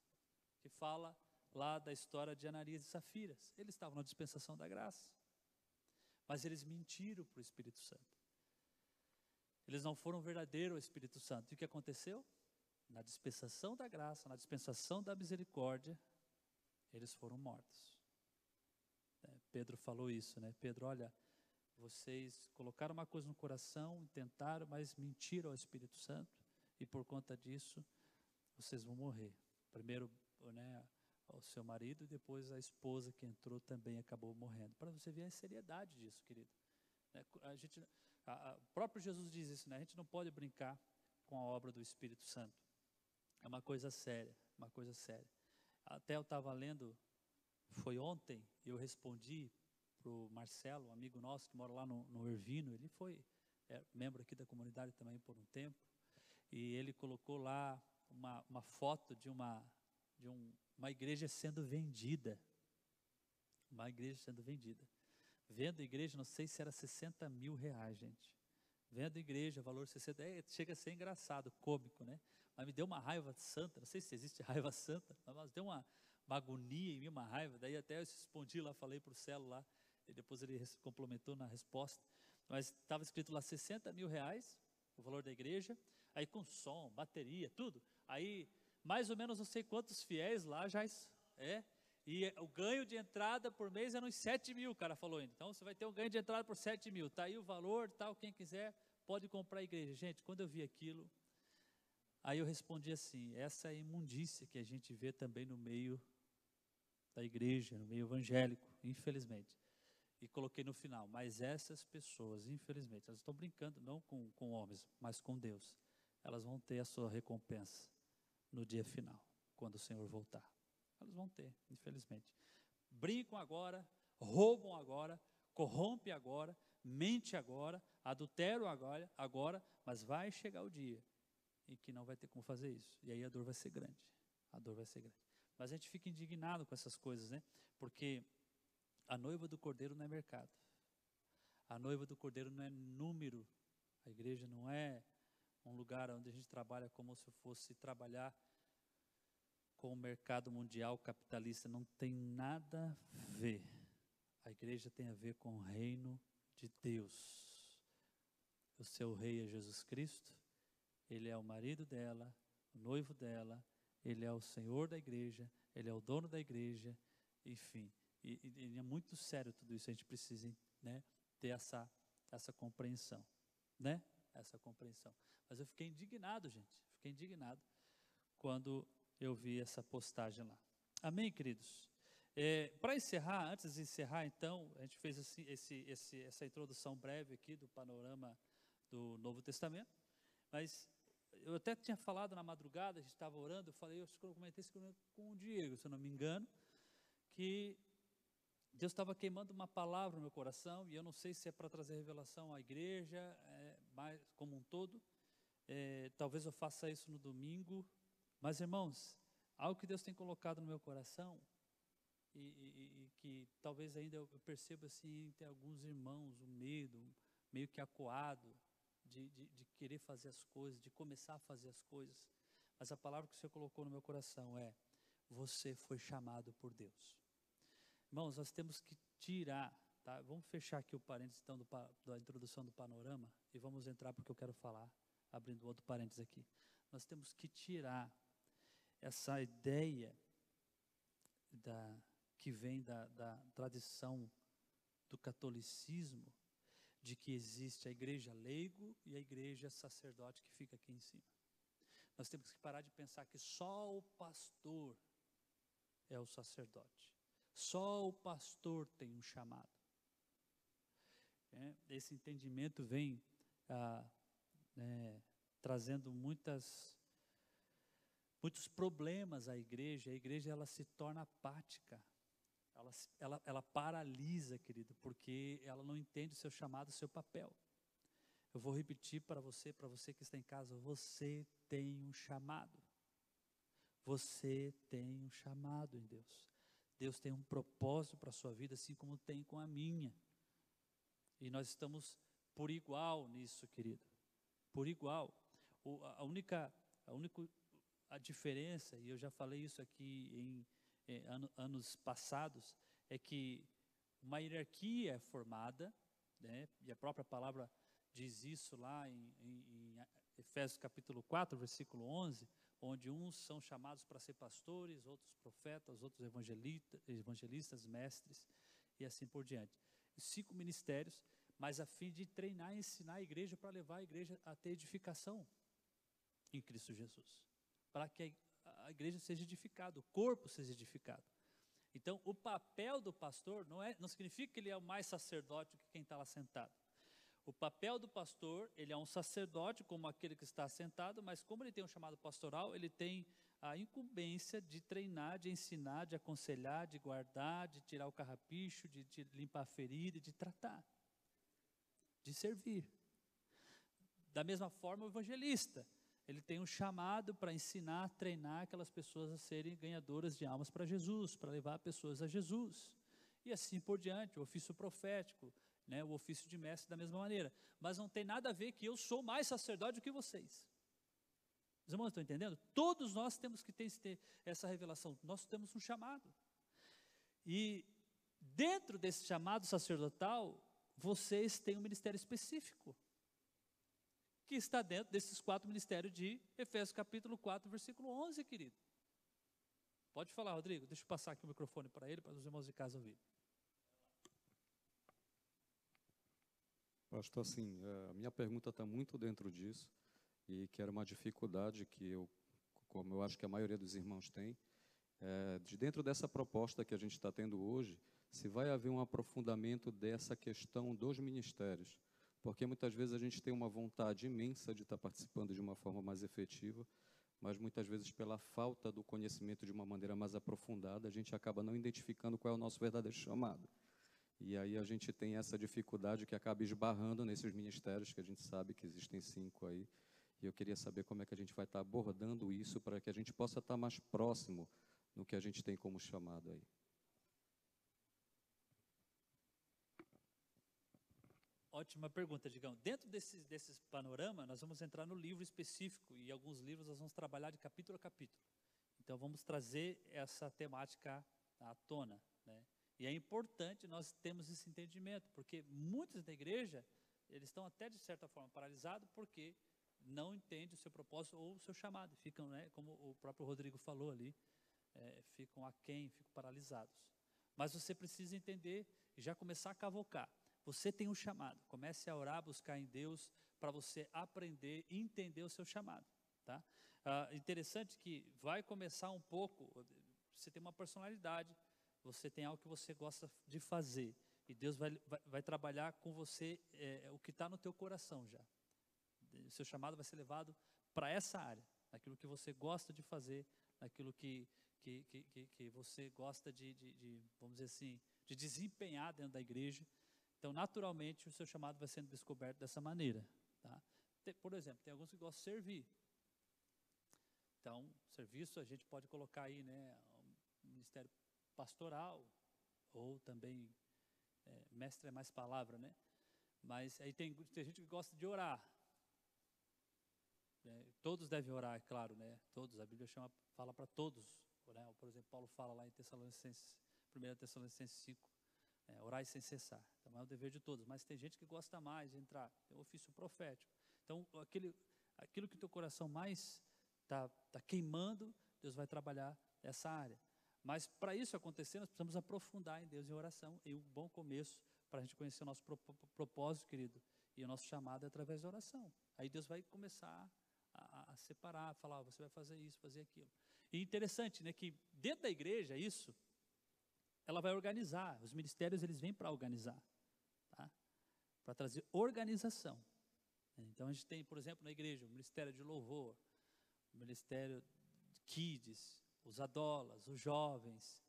que fala lá da história de Ananias e Safiras. Eles estavam na dispensação da graça, mas eles mentiram para o Espírito Santo. Eles não foram verdadeiros ao Espírito Santo. E o que aconteceu? Na dispensação da graça, na dispensação da misericórdia, eles foram mortos. É, Pedro falou isso, né? Pedro, olha, vocês colocaram uma coisa no coração, tentaram, mas mentiram ao Espírito Santo, e por conta disso, vocês vão morrer. Primeiro, né, o seu marido e depois a esposa que entrou também acabou morrendo. Para você ver a seriedade disso, querido. É, a gente, o próprio Jesus diz isso, né? A gente não pode brincar com a obra do Espírito Santo. É uma coisa séria, uma coisa séria. Até eu estava lendo, foi ontem, eu respondi para o Marcelo, um amigo nosso que mora lá no, no Ervino, ele foi é, membro aqui da comunidade também por um tempo, e ele colocou lá uma, uma foto de uma de um, uma igreja sendo vendida. Uma igreja sendo vendida. Vendo a igreja, não sei se era 60 mil reais, gente. Vendo a igreja, valor 60, é, chega a ser engraçado, cômico, né? Mas me deu uma raiva santa, não sei se existe raiva santa, mas deu uma, uma agonia em mim, uma raiva. Daí até eu respondi lá, falei para o Celo lá, e depois ele complementou na resposta. Mas estava escrito lá 60 mil reais, o valor da igreja, aí com som, bateria, tudo. Aí mais ou menos não sei quantos fiéis lá já é. E o ganho de entrada por mês é uns 7 mil, o cara falou ainda. Então você vai ter um ganho de entrada por 7 mil. Está aí o valor, tal, quem quiser pode comprar a igreja. Gente, quando eu vi aquilo, aí eu respondi assim: essa é a imundícia que a gente vê também no meio da igreja, no meio evangélico, infelizmente. E coloquei no final, mas essas pessoas, infelizmente, elas estão brincando não com, com homens, mas com Deus. Elas vão ter a sua recompensa no dia final, quando o Senhor voltar. Elas vão ter, infelizmente. Brincam agora, roubam agora, corrompe agora, mente agora, adulteram agora, agora, mas vai chegar o dia em que não vai ter como fazer isso. E aí a dor vai ser grande. A dor vai ser grande. Mas a gente fica indignado com essas coisas, né? Porque a noiva do cordeiro não é mercado. A noiva do cordeiro não é número. A igreja não é um lugar onde a gente trabalha como se fosse trabalhar com o mercado mundial capitalista. Não tem nada a ver. A igreja tem a ver com o reino de Deus. O seu rei é Jesus Cristo, ele é o marido dela, o noivo dela, ele é o senhor da igreja, ele é o dono da igreja, enfim. E, e, é muito sério tudo isso, a gente precisa né, ter essa, essa compreensão, né? Essa compreensão. Mas eu fiquei indignado, gente. Fiquei indignado quando eu vi essa postagem lá. Amém, queridos? É, Para encerrar, antes de encerrar, então, a gente fez esse, esse, esse, essa introdução breve aqui do panorama do Novo Testamento, mas eu até tinha falado na madrugada, a gente estava orando, eu falei, eu comentei isso com o Diego, se eu não me engano, que Deus estava queimando uma palavra no meu coração, e eu não sei se é para trazer revelação à igreja, é, mais, como um todo, é, talvez eu faça isso no domingo. Mas, irmãos, algo que Deus tem colocado no meu coração e, e, e que talvez ainda eu perceba assim, tem alguns irmãos, o medo, meio que acuado de, de, de querer fazer as coisas, de começar a fazer as coisas. Mas a palavra que o Senhor colocou no meu coração é: você foi chamado por Deus. Irmãos, nós temos que tirar, tá? Vamos fechar aqui o parênteses então do, da introdução do panorama e vamos entrar porque eu quero falar abrindo outro parênteses aqui, nós temos que tirar essa ideia da, que vem da, da tradição do catolicismo, de que existe a igreja leigo e a igreja sacerdote que fica aqui em cima. Nós temos que parar de pensar que só o pastor é o sacerdote. Só o pastor tem um chamado. É, esse entendimento vem ah, né, trazendo muitas muitos problemas à igreja. A igreja ela se torna apática. Ela, ela, ela paralisa, querido, porque ela não entende o seu chamado, o seu papel. Eu vou repetir para você, para você que está em casa, você tem um chamado. Você tem um chamado em Deus. Deus tem um propósito para a sua vida, assim como tem com a minha. E nós estamos por igual nisso, querido por igual. O, a única, a única a diferença, e eu já falei isso aqui em, em ano, anos passados, é que uma hierarquia é formada, né, e a própria palavra diz isso lá em, em, em Efésios capítulo 4, versículo 11, onde uns são chamados para ser pastores, outros profetas, outros evangelistas, evangelistas mestres, e assim por diante. cinco ministérios mas a fim de treinar e ensinar a igreja para levar a igreja a ter edificação em Cristo Jesus. Para que a igreja seja edificada, o corpo seja edificado. Então, o papel do pastor não, é, não significa que ele é o mais sacerdote que quem está lá sentado. O papel do pastor, ele é um sacerdote como aquele que está sentado, mas como ele tem um chamado pastoral, ele tem a incumbência de treinar, de ensinar, de aconselhar, de guardar, de tirar o carrapicho, de, de limpar a ferida, de tratar, de servir. Da mesma forma, o evangelista, ele tem um chamado para ensinar, treinar aquelas pessoas a serem ganhadoras de almas para Jesus, para levar pessoas a Jesus. E assim por diante, o ofício profético, né, o ofício de mestre da mesma maneira. Mas não tem nada a ver que eu sou mais sacerdote do que vocês. Os irmãos estão entendendo? Todos nós temos que ter essa revelação. Nós temos um chamado. E dentro desse chamado sacerdotal, vocês têm um ministério específico que está dentro desses quatro ministérios de Efésios capítulo 4, versículo 11, querido. Pode falar, Rodrigo. Deixa eu passar aqui o microfone para ele, para os irmãos de casa ouvirem. Pastor, assim, a minha pergunta está muito dentro disso e que era uma dificuldade que eu, como eu acho que a maioria dos irmãos tem, é, de dentro dessa proposta que a gente está tendo hoje, se vai haver um aprofundamento dessa questão dos ministérios porque muitas vezes a gente tem uma vontade imensa de estar participando de uma forma mais efetiva, mas muitas vezes pela falta do conhecimento de uma maneira mais aprofundada, a gente acaba não identificando qual é o nosso verdadeiro chamado. E aí a gente tem essa dificuldade que acaba esbarrando nesses ministérios, que a gente sabe que existem cinco aí. E eu queria saber como é que a gente vai estar abordando isso para que a gente possa estar mais próximo no que a gente tem como chamado aí. Ótima pergunta, Digão. Dentro desse, panorama, nós vamos entrar no livro específico e alguns livros nós vamos trabalhar de capítulo a capítulo. Então vamos trazer essa temática à tona, né? E é importante nós termos esse entendimento, porque muitos da igreja, eles estão até de certa forma paralisados porque não entendem o seu propósito ou o seu chamado. Ficam, né, como o próprio Rodrigo falou ali, é, ficam aquém, ficam paralisados. Mas você precisa entender e já começar a cavocar. Você tem um chamado. Comece a orar, buscar em Deus para você aprender e entender o seu chamado. Tá? Ah, interessante que vai começar um pouco. Você tem uma personalidade, você tem algo que você gosta de fazer e Deus vai, vai, vai trabalhar com você é, o que está no teu coração já. O seu chamado vai ser levado para essa área, naquilo que você gosta de fazer, naquilo que, que, que, que você gosta de, de, de, vamos dizer assim, de desempenhar dentro da igreja. Então, naturalmente, o seu chamado vai sendo descoberto dessa maneira. Tá? Por exemplo, tem alguns que gostam de servir. Então, serviço a gente pode colocar aí, né, ministério pastoral, ou também, é, mestre é mais palavra, né? Mas aí tem, tem gente que gosta de orar. É, todos devem orar, é claro, né? Todos, a Bíblia chama, fala para todos. Né? Por exemplo, Paulo fala lá em Tessalonicenses, 1 Tessalonicenses 5, é, orar sem cessar. Então é o dever de todos. Mas tem gente que gosta mais de entrar. Tem o ofício profético. Então, aquele, aquilo que teu coração mais está tá queimando, Deus vai trabalhar essa área. Mas para isso acontecer, nós precisamos aprofundar em Deus em oração. E um bom começo para a gente conhecer o nosso propósito, querido, e o nosso chamado é através da oração. Aí Deus vai começar a, a separar, falar, você vai fazer isso, fazer aquilo. E interessante, né, que dentro da igreja, isso, ela vai organizar. Os ministérios eles vêm para organizar, tá? para trazer organização. Então a gente tem, por exemplo, na igreja o ministério de louvor, o ministério de kids, os adolas, os jovens.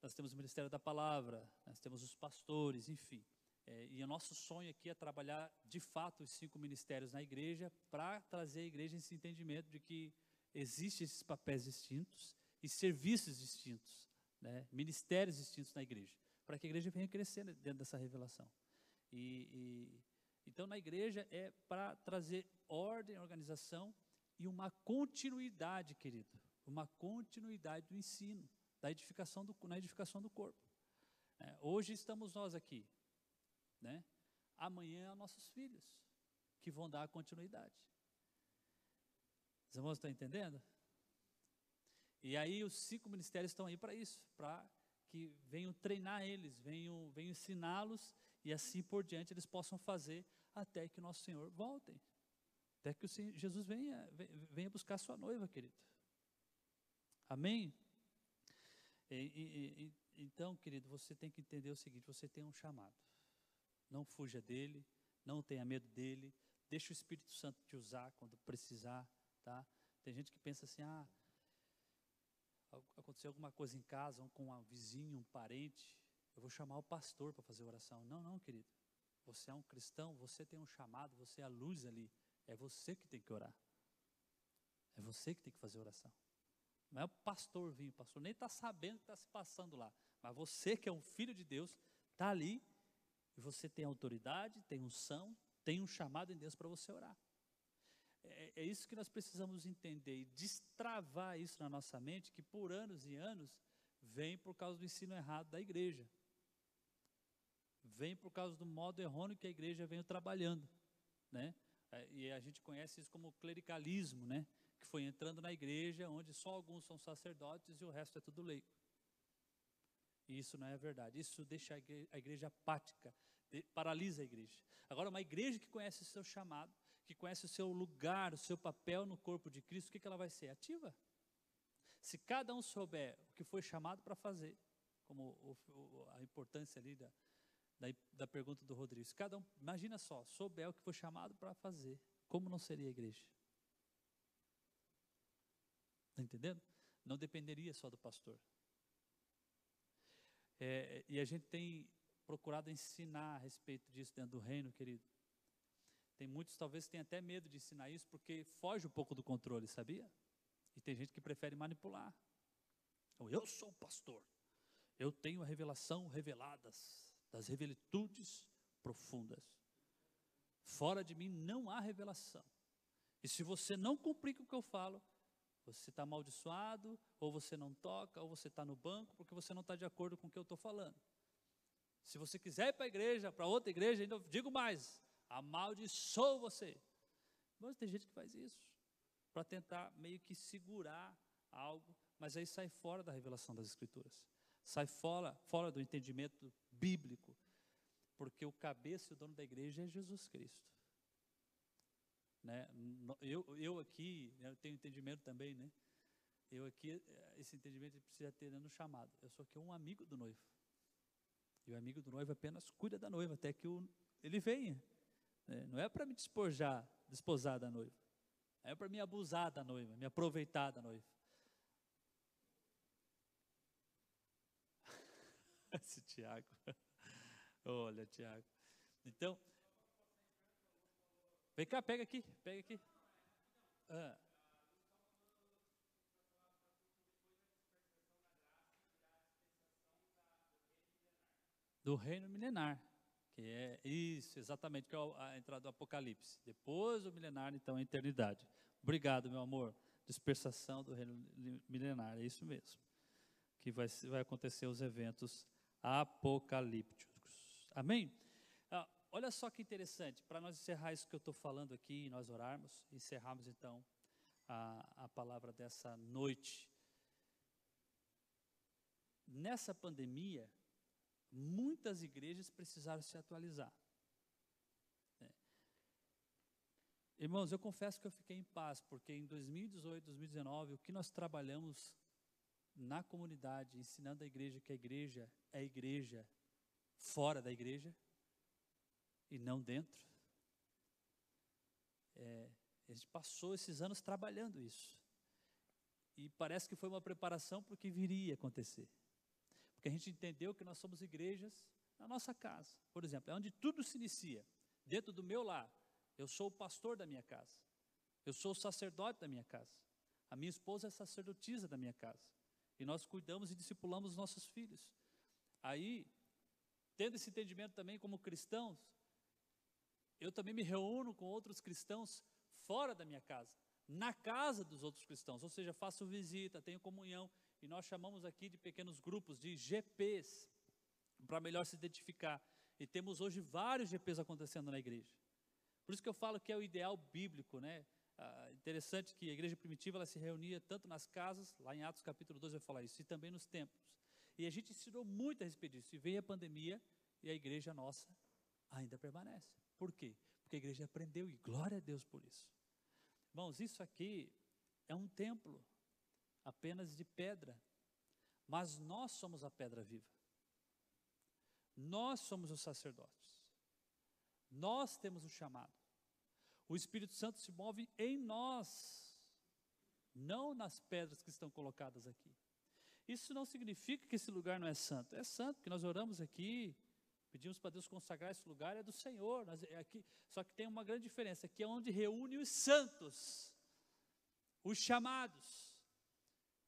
Nós temos o ministério da palavra, nós temos os pastores, enfim. É, e o nosso sonho aqui é trabalhar de fato os cinco ministérios na igreja para trazer à igreja esse entendimento de que existem esses papéis distintos e serviços distintos né, ministérios distintos na igreja, para que a igreja venha crescendo dentro dessa revelação. E, e então na igreja é para trazer ordem, organização e uma continuidade, querido, uma continuidade do ensino, da edificação do, na edificação do corpo. É, hoje estamos nós aqui, né? Amanhã nossos filhos que vão dar a continuidade. Os irmãos estão entendendo? E aí os cinco ministérios estão aí para isso, para que venham treinar eles, venham, venham ensiná-los e assim por diante eles possam fazer até que nosso Senhor volte. Até que o Senhor, Jesus venha, venha buscar sua noiva, querido. Amém? E, e, e, então, querido, você tem que entender o seguinte: você tem um chamado. Não fuja dele, não tenha medo dele, deixa o Espírito Santo te usar quando precisar, tá? Tem gente que pensa assim: ah, aconteceu alguma coisa em casa, com um vizinho, um parente, eu vou chamar o pastor para fazer oração. Não, não, querido. Você é um cristão, você tem um chamado, você é a luz ali. É você que tem que orar. É você que tem que fazer oração. Não é o pastor vir, o pastor nem está sabendo o que está se passando lá. Mas você que é um filho de Deus, está ali e você tem autoridade, tem unção, tem um chamado em Deus para você orar. É, é, isso que nós precisamos entender e destravar isso na nossa mente, que por anos e anos vem por causa do ensino errado da igreja. Vem por causa do modo errôneo que a igreja vem trabalhando, né? É, e a gente conhece isso como clericalismo, né? que foi entrando na igreja, onde só alguns são sacerdotes e o resto é tudo leigo. E isso não é verdade. Isso deixa a igreja, a apática, paralisa a igreja. Agora, uma igreja que conhece o seu chamado, que conhece o seu lugar, o seu papel no corpo de Cristo, o que, que ela vai ser? Ativa. Se cada um souber o que foi chamado para fazer, como o, o, a importância ali da, da, da, pergunta do Rodrigo, se cada um, imagina só, souber o que foi chamado para fazer, como não seria a igreja? Está entendendo? Não dependeria só do pastor. É, e a gente tem procurado ensinar a respeito disso dentro do reino, querido. Tem muitos, talvez, que tenham até medo de ensinar isso, porque foge um pouco do controle, sabia? E tem gente que prefere manipular. Então, eu sou o pastor. Eu tenho a revelação reveladas, das revelitudes profundas. Fora de mim não há revelação. E se você não cumprir com o que eu falo, você está amaldiçoado, ou você não toca, ou você está no banco, porque você não está de acordo com o que eu estou falando. Se você quiser ir para a igreja, para outra igreja, ainda digo mais, amaldiçoo você. Mas tem gente que faz isso, para tentar meio que segurar algo, mas aí sai fora da revelação das Escrituras. Sai fora, fora do entendimento bíblico, porque o cabeça e o dono da igreja é Jesus Cristo. Né? Eu, eu aqui, né, eu tenho entendimento também, né? Eu aqui, esse entendimento precisa ter no chamado. Eu sou aqui um amigo do noivo. E o amigo do noivo apenas cuida da noiva até que o, ele venha. Né? Não é para me despojar, desposar da noiva. É para me abusar da noiva, me aproveitar da noiva. Esse Tiago. Olha, Tiago. Então, Vem cá, pega aqui, pega aqui. Ah. Do reino milenar, que é isso, exatamente, que é a entrada do Apocalipse. Depois do milenar, então, a eternidade. Obrigado, meu amor. Dispersação do reino milenar, é isso mesmo. Que vai, vai acontecer os eventos apocalípticos. Amém? olha só que interessante, para nós encerrar isso que eu estou falando aqui, nós orarmos, encerrarmos então a, a palavra dessa noite. Nessa pandemia, muitas igrejas precisaram se atualizar. É. Irmãos, eu confesso que eu fiquei em paz, porque em 2018, 2019, o que nós trabalhamos na comunidade, ensinando a igreja que a igreja é igreja fora da igreja, e não dentro. É, a gente passou esses anos trabalhando isso. E parece que foi uma preparação para o que viria a acontecer. Porque a gente entendeu que nós somos igrejas na nossa casa. Por exemplo, é onde tudo se inicia. Dentro do meu lar, eu sou o pastor da minha casa. Eu sou o sacerdote da minha casa. A minha esposa é sacerdotisa da minha casa. E nós cuidamos e discipulamos os nossos filhos. Aí, tendo esse entendimento também como cristãos, eu também me reúno com outros cristãos fora da minha casa, na casa dos outros cristãos, ou seja, faço visita, tenho comunhão, e nós chamamos aqui de pequenos grupos, de GPs, para melhor se identificar. E temos hoje vários GPs acontecendo na igreja. Por isso que eu falo que é o ideal bíblico, né? Ah, interessante que a igreja primitiva ela se reunia tanto nas casas, lá em Atos capítulo 12 vai falar isso, e também nos templos. E a gente ensinou muito a respeito disso. E veio a pandemia e a igreja nossa ainda permanece. Por quê? Porque a igreja aprendeu e glória a Deus por isso. Irmãos, isso aqui é um templo apenas de pedra, mas nós somos a pedra viva. Nós somos os sacerdotes. Nós temos o chamado. O Espírito Santo se move em nós, não nas pedras que estão colocadas aqui. Isso não significa que esse lugar não é santo. É santo, porque nós oramos aqui, pedimos para Deus consagrar esse lugar, é do Senhor. É aqui, só que tem uma grande diferença: aqui é onde reúne os santos, os chamados,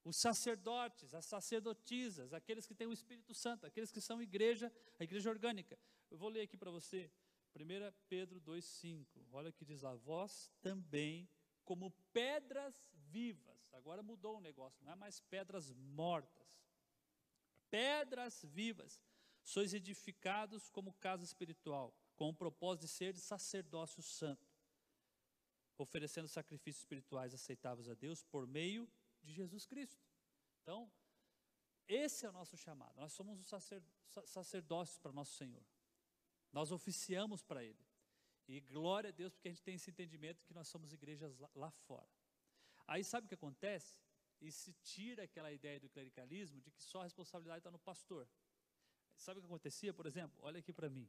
os sacerdotes, as sacerdotisas, aqueles que têm o Espírito Santo, aqueles que são igreja, a igreja orgânica. Eu vou ler aqui para você, 1 Pedro 2,5. Olha o que diz lá: Vós também, como pedras vivas, agora mudou o negócio, não é mais pedras mortas, pedras vivas, sois edificados como casa espiritual, com o propósito de ser de sacerdócio santo, oferecendo sacrifícios espirituais aceitáveis a Deus por meio de Jesus Cristo. Então, esse é o nosso chamado. Nós somos os sacerdócios para nosso Senhor. Nós oficiamos para Ele. E glória a Deus porque a gente tem esse entendimento que nós somos igrejas lá, lá fora. Aí sabe o que acontece? E se tira aquela ideia do clericalismo de que só a responsabilidade está no pastor. Sabe o que acontecia, por exemplo? Olha aqui para mim.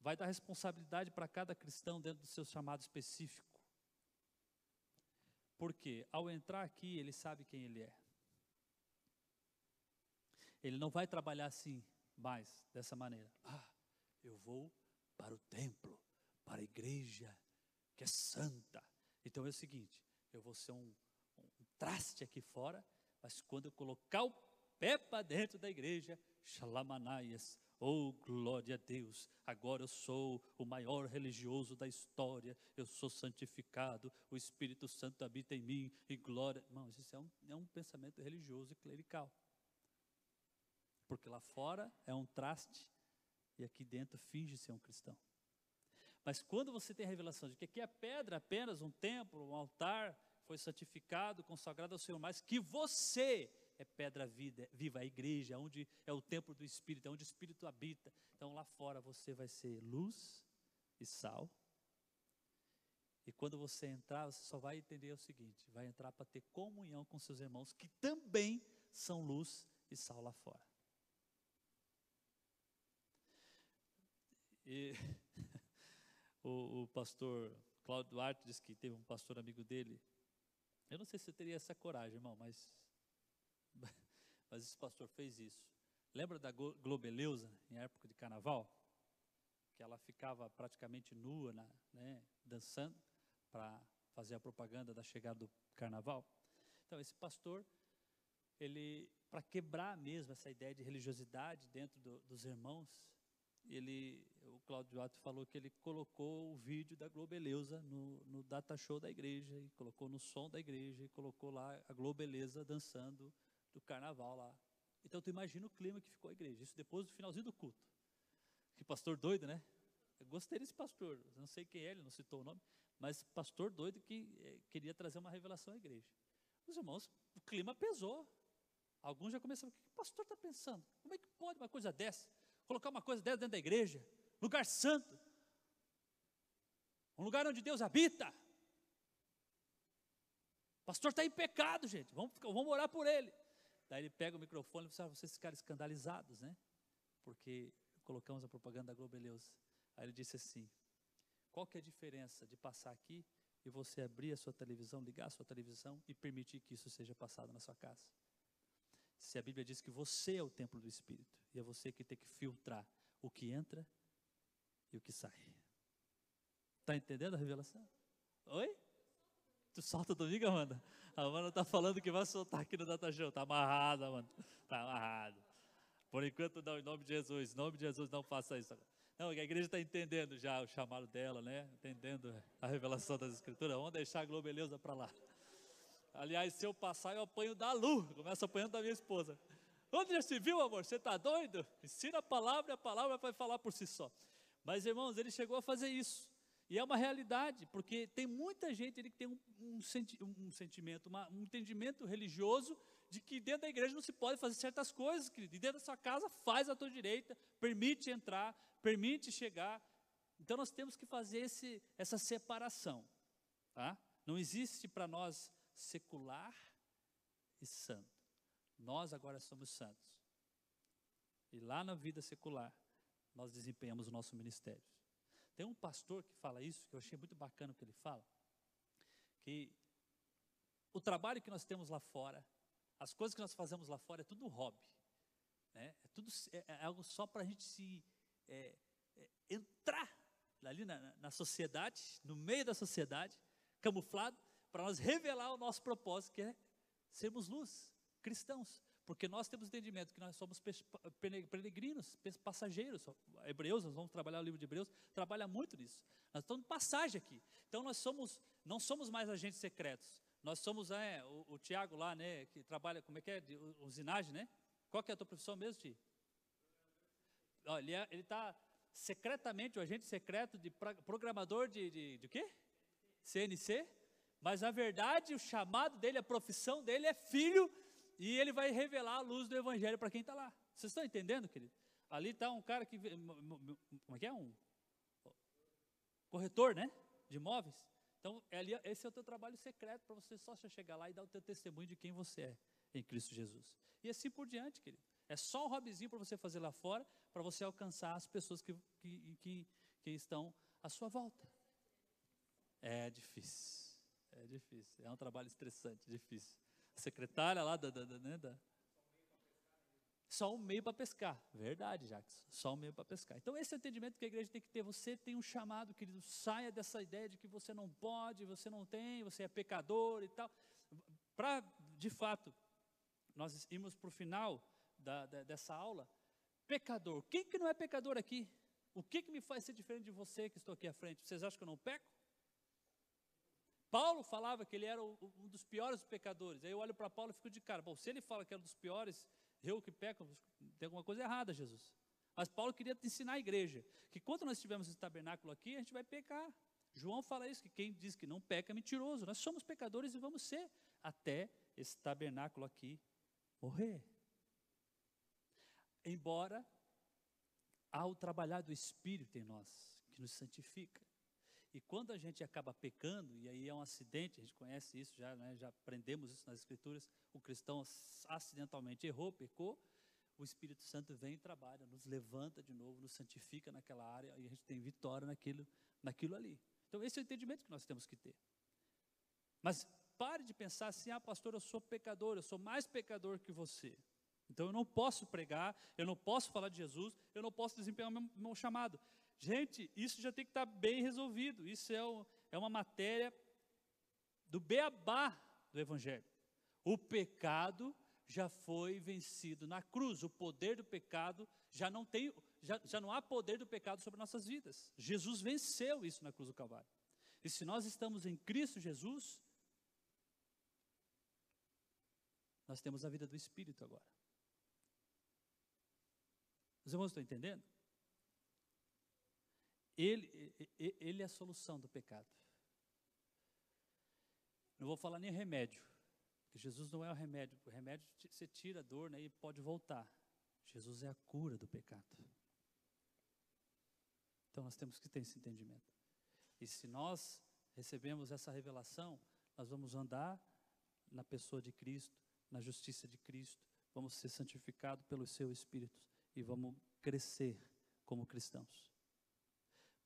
Vai dar responsabilidade para cada cristão dentro do seu chamado específico. Porque ao entrar aqui, ele sabe quem ele é. Ele não vai trabalhar assim mais, dessa maneira. Ah, eu vou para o templo, para a igreja que é santa. Então é o seguinte: eu vou ser um, um traste aqui fora, mas quando eu colocar o pé para dentro da igreja, Shalamanaias, oh glória a Deus, agora eu sou o maior religioso da história, eu sou santificado, o Espírito Santo habita em mim, e glória. Irmãos, isso é um, é um pensamento religioso e clerical. Porque lá fora é um traste e aqui dentro finge ser um cristão. Mas quando você tem a revelação de que aqui é pedra apenas, um templo, um altar, foi santificado, consagrado ao Senhor, mas que você é pedra vida, viva, a igreja, onde é o templo do Espírito, é onde o Espírito habita. Então lá fora você vai ser luz e sal. E quando você entrar, você só vai entender o seguinte: vai entrar para ter comunhão com seus irmãos, que também são luz e sal lá fora. E o, o pastor Cláudio Duarte disse que teve um pastor amigo dele. Eu não sei se eu teria essa coragem, irmão, mas, mas esse pastor fez isso. Lembra da Globeleusa, em época de carnaval? Que ela ficava praticamente nua, né, dançando, para fazer a propaganda da chegada do carnaval. Então, esse pastor, ele, para quebrar mesmo essa ideia de religiosidade dentro do, dos irmãos, ele, o Cláudio Duarte falou que ele colocou o vídeo da Globeleza no, no data show da igreja, e colocou no som da igreja, e colocou lá a Globeleza dançando do carnaval lá. Então tu imagina o clima que ficou a igreja, isso depois do finalzinho do culto. Que pastor doido, né? Eu gostei desse pastor, não sei quem é, ele não citou o nome, mas pastor doido que eh, queria trazer uma revelação à igreja. Os irmãos, o clima pesou. Alguns já começaram, o que o pastor está pensando? Como é que pode uma coisa dessa? colocar uma coisa dentro da igreja, lugar santo, um lugar onde Deus habita. O pastor está em pecado, gente, vamos, vamos orar por ele. Daí ele pega o microfone e fala, vocês ficaram escandalizados, né? Porque colocamos a propaganda da Globeleuza. Aí ele disse assim, qual que é a diferença de passar aqui e você abrir a sua televisão, ligar a sua televisão e permitir que isso seja passado na sua casa? Se a Bíblia diz que você é o templo do Espírito, e é você que tem que filtrar o que entra e o que sai. Está entendendo a revelação? Oi? Tu solta domingo, Amanda? A Amanda está falando que vai soltar aqui no Data Show. Está amarrado, Amanda. Está amarrado. Por enquanto, não, em nome de Jesus. Em nome de Jesus, não faça isso. Não, a igreja está entendendo já o chamado dela, né? Entendendo a revelação das Escrituras. Vamos deixar a Globeleza para lá. Aliás, se eu passar, eu apanho da Lu. Começo apanhando da minha esposa. Onde já se viu, amor? Você está doido? Ensina a palavra a palavra vai falar por si só. Mas, irmãos, ele chegou a fazer isso. E é uma realidade, porque tem muita gente ali que tem um, um, senti um sentimento, uma, um entendimento religioso de que dentro da igreja não se pode fazer certas coisas, querido. E dentro da sua casa faz a tua direita, permite entrar, permite chegar. Então nós temos que fazer esse, essa separação. Tá? Não existe para nós secular e santo. Nós agora somos santos. E lá na vida secular, nós desempenhamos o nosso ministério. Tem um pastor que fala isso, que eu achei muito bacana o que ele fala, que o trabalho que nós temos lá fora, as coisas que nós fazemos lá fora, é tudo hobby. Né? É, tudo, é, é algo só para a gente se é, é, entrar ali na, na sociedade, no meio da sociedade, camuflado, para nós revelar o nosso propósito, que é sermos luz, cristãos. Porque nós temos entendimento que nós somos peregrinos, passageiros. Hebreus, nós vamos trabalhar o livro de Hebreus, trabalha muito nisso. Nós estamos de passagem aqui. Então nós somos, não somos mais agentes secretos. Nós somos é, o, o Tiago lá, né, que trabalha, como é que é, de usinagem, né? Qual que é a tua profissão mesmo, Ti? Ele é, está secretamente, o agente secreto de programador de, de, de quê? CNC. Mas na verdade o chamado dele, a profissão dele é filho e ele vai revelar a luz do Evangelho para quem está lá. Vocês estão entendendo, querido? Ali está um cara que. Como é que é? Um corretor, né? De imóveis. Então, é ali, esse é o teu trabalho secreto para você só chegar lá e dar o teu testemunho de quem você é em Cristo Jesus. E assim por diante, querido. É só um hobbyzinho para você fazer lá fora, para você alcançar as pessoas que, que, que, que estão à sua volta. É difícil. É difícil. É um trabalho estressante, difícil secretária lá da, da, da, né, da só um meio para pescar. Verdade, Jacques. Só um meio para pescar. Então, esse é entendimento que a igreja tem que ter. Você tem um chamado, querido. Saia dessa ideia de que você não pode, você não tem, você é pecador e tal. Para, de fato, nós irmos para o final da, da, dessa aula. Pecador. Quem que não é pecador aqui? O que, que me faz ser diferente de você que estou aqui à frente? Vocês acham que eu não peco? Paulo falava que ele era um dos piores pecadores. Aí eu olho para Paulo e fico de cara. Bom, se ele fala que era um dos piores, eu que peco, tem alguma coisa errada, Jesus. Mas Paulo queria te ensinar a igreja que quando nós estivermos esse tabernáculo aqui, a gente vai pecar. João fala isso, que quem diz que não peca é mentiroso. Nós somos pecadores e vamos ser até esse tabernáculo aqui morrer. Embora há o trabalhar do Espírito em nós, que nos santifica. E quando a gente acaba pecando, e aí é um acidente, a gente conhece isso já, né, já aprendemos isso nas Escrituras, o cristão acidentalmente errou, pecou, o Espírito Santo vem e trabalha, nos levanta de novo, nos santifica naquela área, e a gente tem vitória naquilo, naquilo ali. Então, esse é o entendimento que nós temos que ter. Mas pare de pensar assim, ah, pastor, eu sou pecador, eu sou mais pecador que você. Então eu não posso pregar, eu não posso falar de Jesus, eu não posso desempenhar o meu, meu chamado. Gente, isso já tem que estar bem resolvido. Isso é, o, é uma matéria do beabá do Evangelho. O pecado já foi vencido na cruz. O poder do pecado já não tem, já, já não há poder do pecado sobre nossas vidas. Jesus venceu isso na cruz do Calvário. E se nós estamos em Cristo Jesus, nós temos a vida do Espírito agora. Os irmãos estão entendendo? Ele, ele é a solução do pecado. Não vou falar nem remédio, porque Jesus não é o remédio. O remédio você tira a dor né, e pode voltar. Jesus é a cura do pecado. Então nós temos que ter esse entendimento. E se nós recebemos essa revelação, nós vamos andar na pessoa de Cristo, na justiça de Cristo, vamos ser santificados pelo seu Espírito e vamos crescer como cristãos.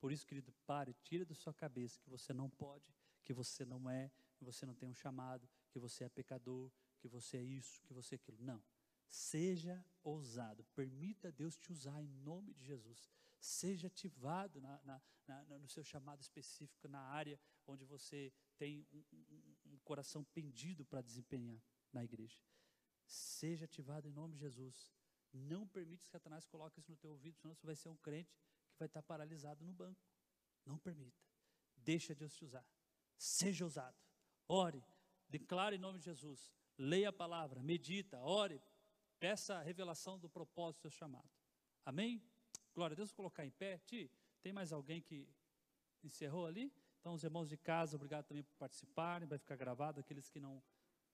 Por isso, querido, pare, tira da sua cabeça que você não pode, que você não é, que você não tem um chamado, que você é pecador, que você é isso, que você é aquilo. Não. Seja ousado, permita Deus te usar em nome de Jesus. Seja ativado na, na, na, no seu chamado específico, na área onde você tem um, um, um coração pendido para desempenhar na igreja. Seja ativado em nome de Jesus. Não permite que Satanás coloque isso no teu ouvido, senão você vai ser um crente vai estar paralisado no banco. Não permita. Deixa Deus te usar. Seja usado. Ore. Declare em nome de Jesus. Leia a palavra. Medita. Ore. Peça a revelação do propósito do seu chamado. Amém? Glória a Deus. Colocar em pé. Ti, tem mais alguém que encerrou ali? Então, os irmãos de casa, obrigado também por participarem. Vai ficar gravado. Aqueles que não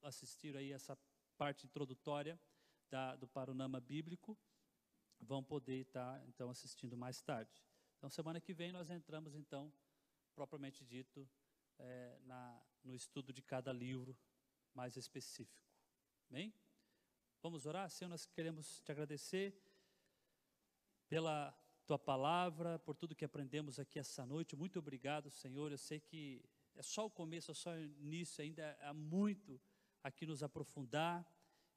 assistiram aí essa parte introdutória da, do Paronama Bíblico vão poder estar então assistindo mais tarde. Então semana que vem nós entramos então propriamente dito é, na, no estudo de cada livro mais específico. Amém? Vamos orar? Senhor, nós queremos te agradecer pela tua palavra, por tudo que aprendemos aqui essa noite. Muito obrigado, Senhor. Eu sei que é só o começo, é só o início, ainda há muito aqui nos aprofundar.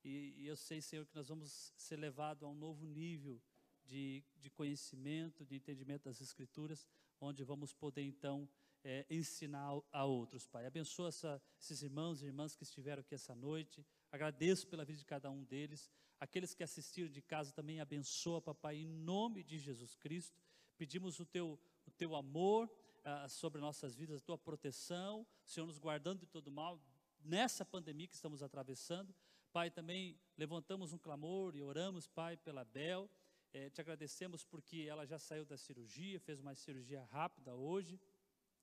E, e eu sei, Senhor, que nós vamos ser levados a um novo nível de, de conhecimento, de entendimento das Escrituras, onde vamos poder então é, ensinar a outros, Pai. Abençoa essa, esses irmãos e irmãs que estiveram aqui essa noite. Agradeço pela vida de cada um deles. Aqueles que assistiram de casa também abençoa, Papai, em nome de Jesus Cristo. Pedimos o teu, o teu amor ah, sobre nossas vidas, a tua proteção, Senhor nos guardando de todo mal nessa pandemia que estamos atravessando. Pai, também levantamos um clamor e oramos, Pai, pela Bel. É, te agradecemos porque ela já saiu da cirurgia, fez uma cirurgia rápida hoje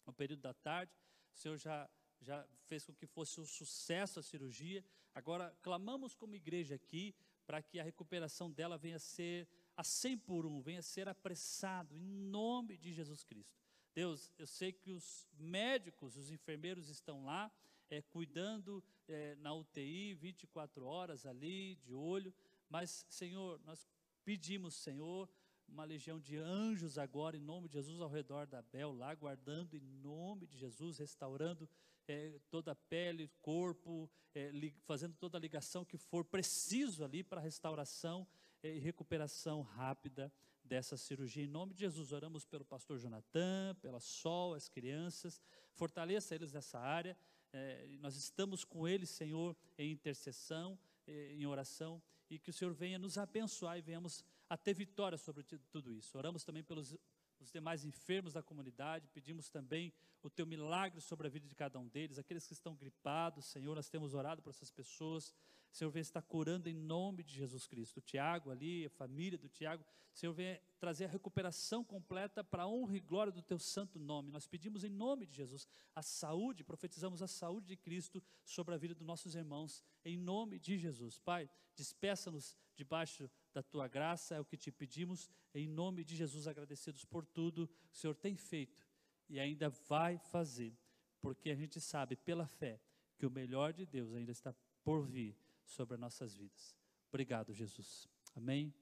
no período da tarde. O Senhor já, já fez com que fosse um sucesso a cirurgia. Agora, clamamos como igreja aqui para que a recuperação dela venha a ser a 100 por um, venha a ser apressado, em nome de Jesus Cristo. Deus, eu sei que os médicos, os enfermeiros estão lá, é, cuidando é, na UTI 24 horas ali, de olho, mas, Senhor, nós pedimos, Senhor, uma legião de anjos agora, em nome de Jesus, ao redor da Bel, lá guardando em nome de Jesus, restaurando é, toda a pele, corpo, é, fazendo toda a ligação que for preciso ali para restauração é, e recuperação rápida dessa cirurgia. Em nome de Jesus, oramos pelo pastor Jonathan, pela Sol, as crianças, fortaleça eles nessa área. É, nós estamos com eles, Senhor, em intercessão, é, em oração, e que o Senhor venha nos abençoar e venhamos a ter vitória sobre tudo isso. Oramos também pelos os demais enfermos da comunidade, pedimos também o teu milagre sobre a vida de cada um deles, aqueles que estão gripados, Senhor, nós temos orado por essas pessoas, Senhor, vem estar curando em nome de Jesus Cristo. O Tiago ali, a família do Tiago, Senhor, vem trazer a recuperação completa para a honra e glória do teu santo nome. Nós pedimos em nome de Jesus a saúde, profetizamos a saúde de Cristo sobre a vida dos nossos irmãos, em nome de Jesus. Pai, despeça-nos debaixo da tua graça, é o que te pedimos, em nome de Jesus, agradecidos por tudo o Senhor tem feito e ainda vai fazer, porque a gente sabe pela fé que o melhor de Deus ainda está por vir sobre as nossas vidas. Obrigado, Jesus. Amém,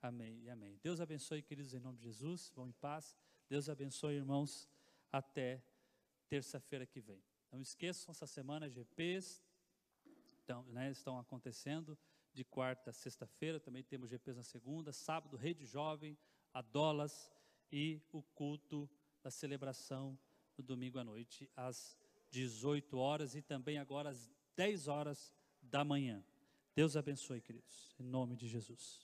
amém e amém. Deus abençoe, queridos, em nome de Jesus. Vão em paz. Deus abençoe, irmãos, até terça-feira que vem. Não esqueçam, essa semana GPs então, né, estão acontecendo de quarta a sexta-feira. Também temos GPs na segunda. Sábado, Rede Jovem, Adolas e o culto da celebração no domingo à noite, às 18 horas e também agora às 10 horas da manhã. Deus abençoe, queridos, em nome de Jesus.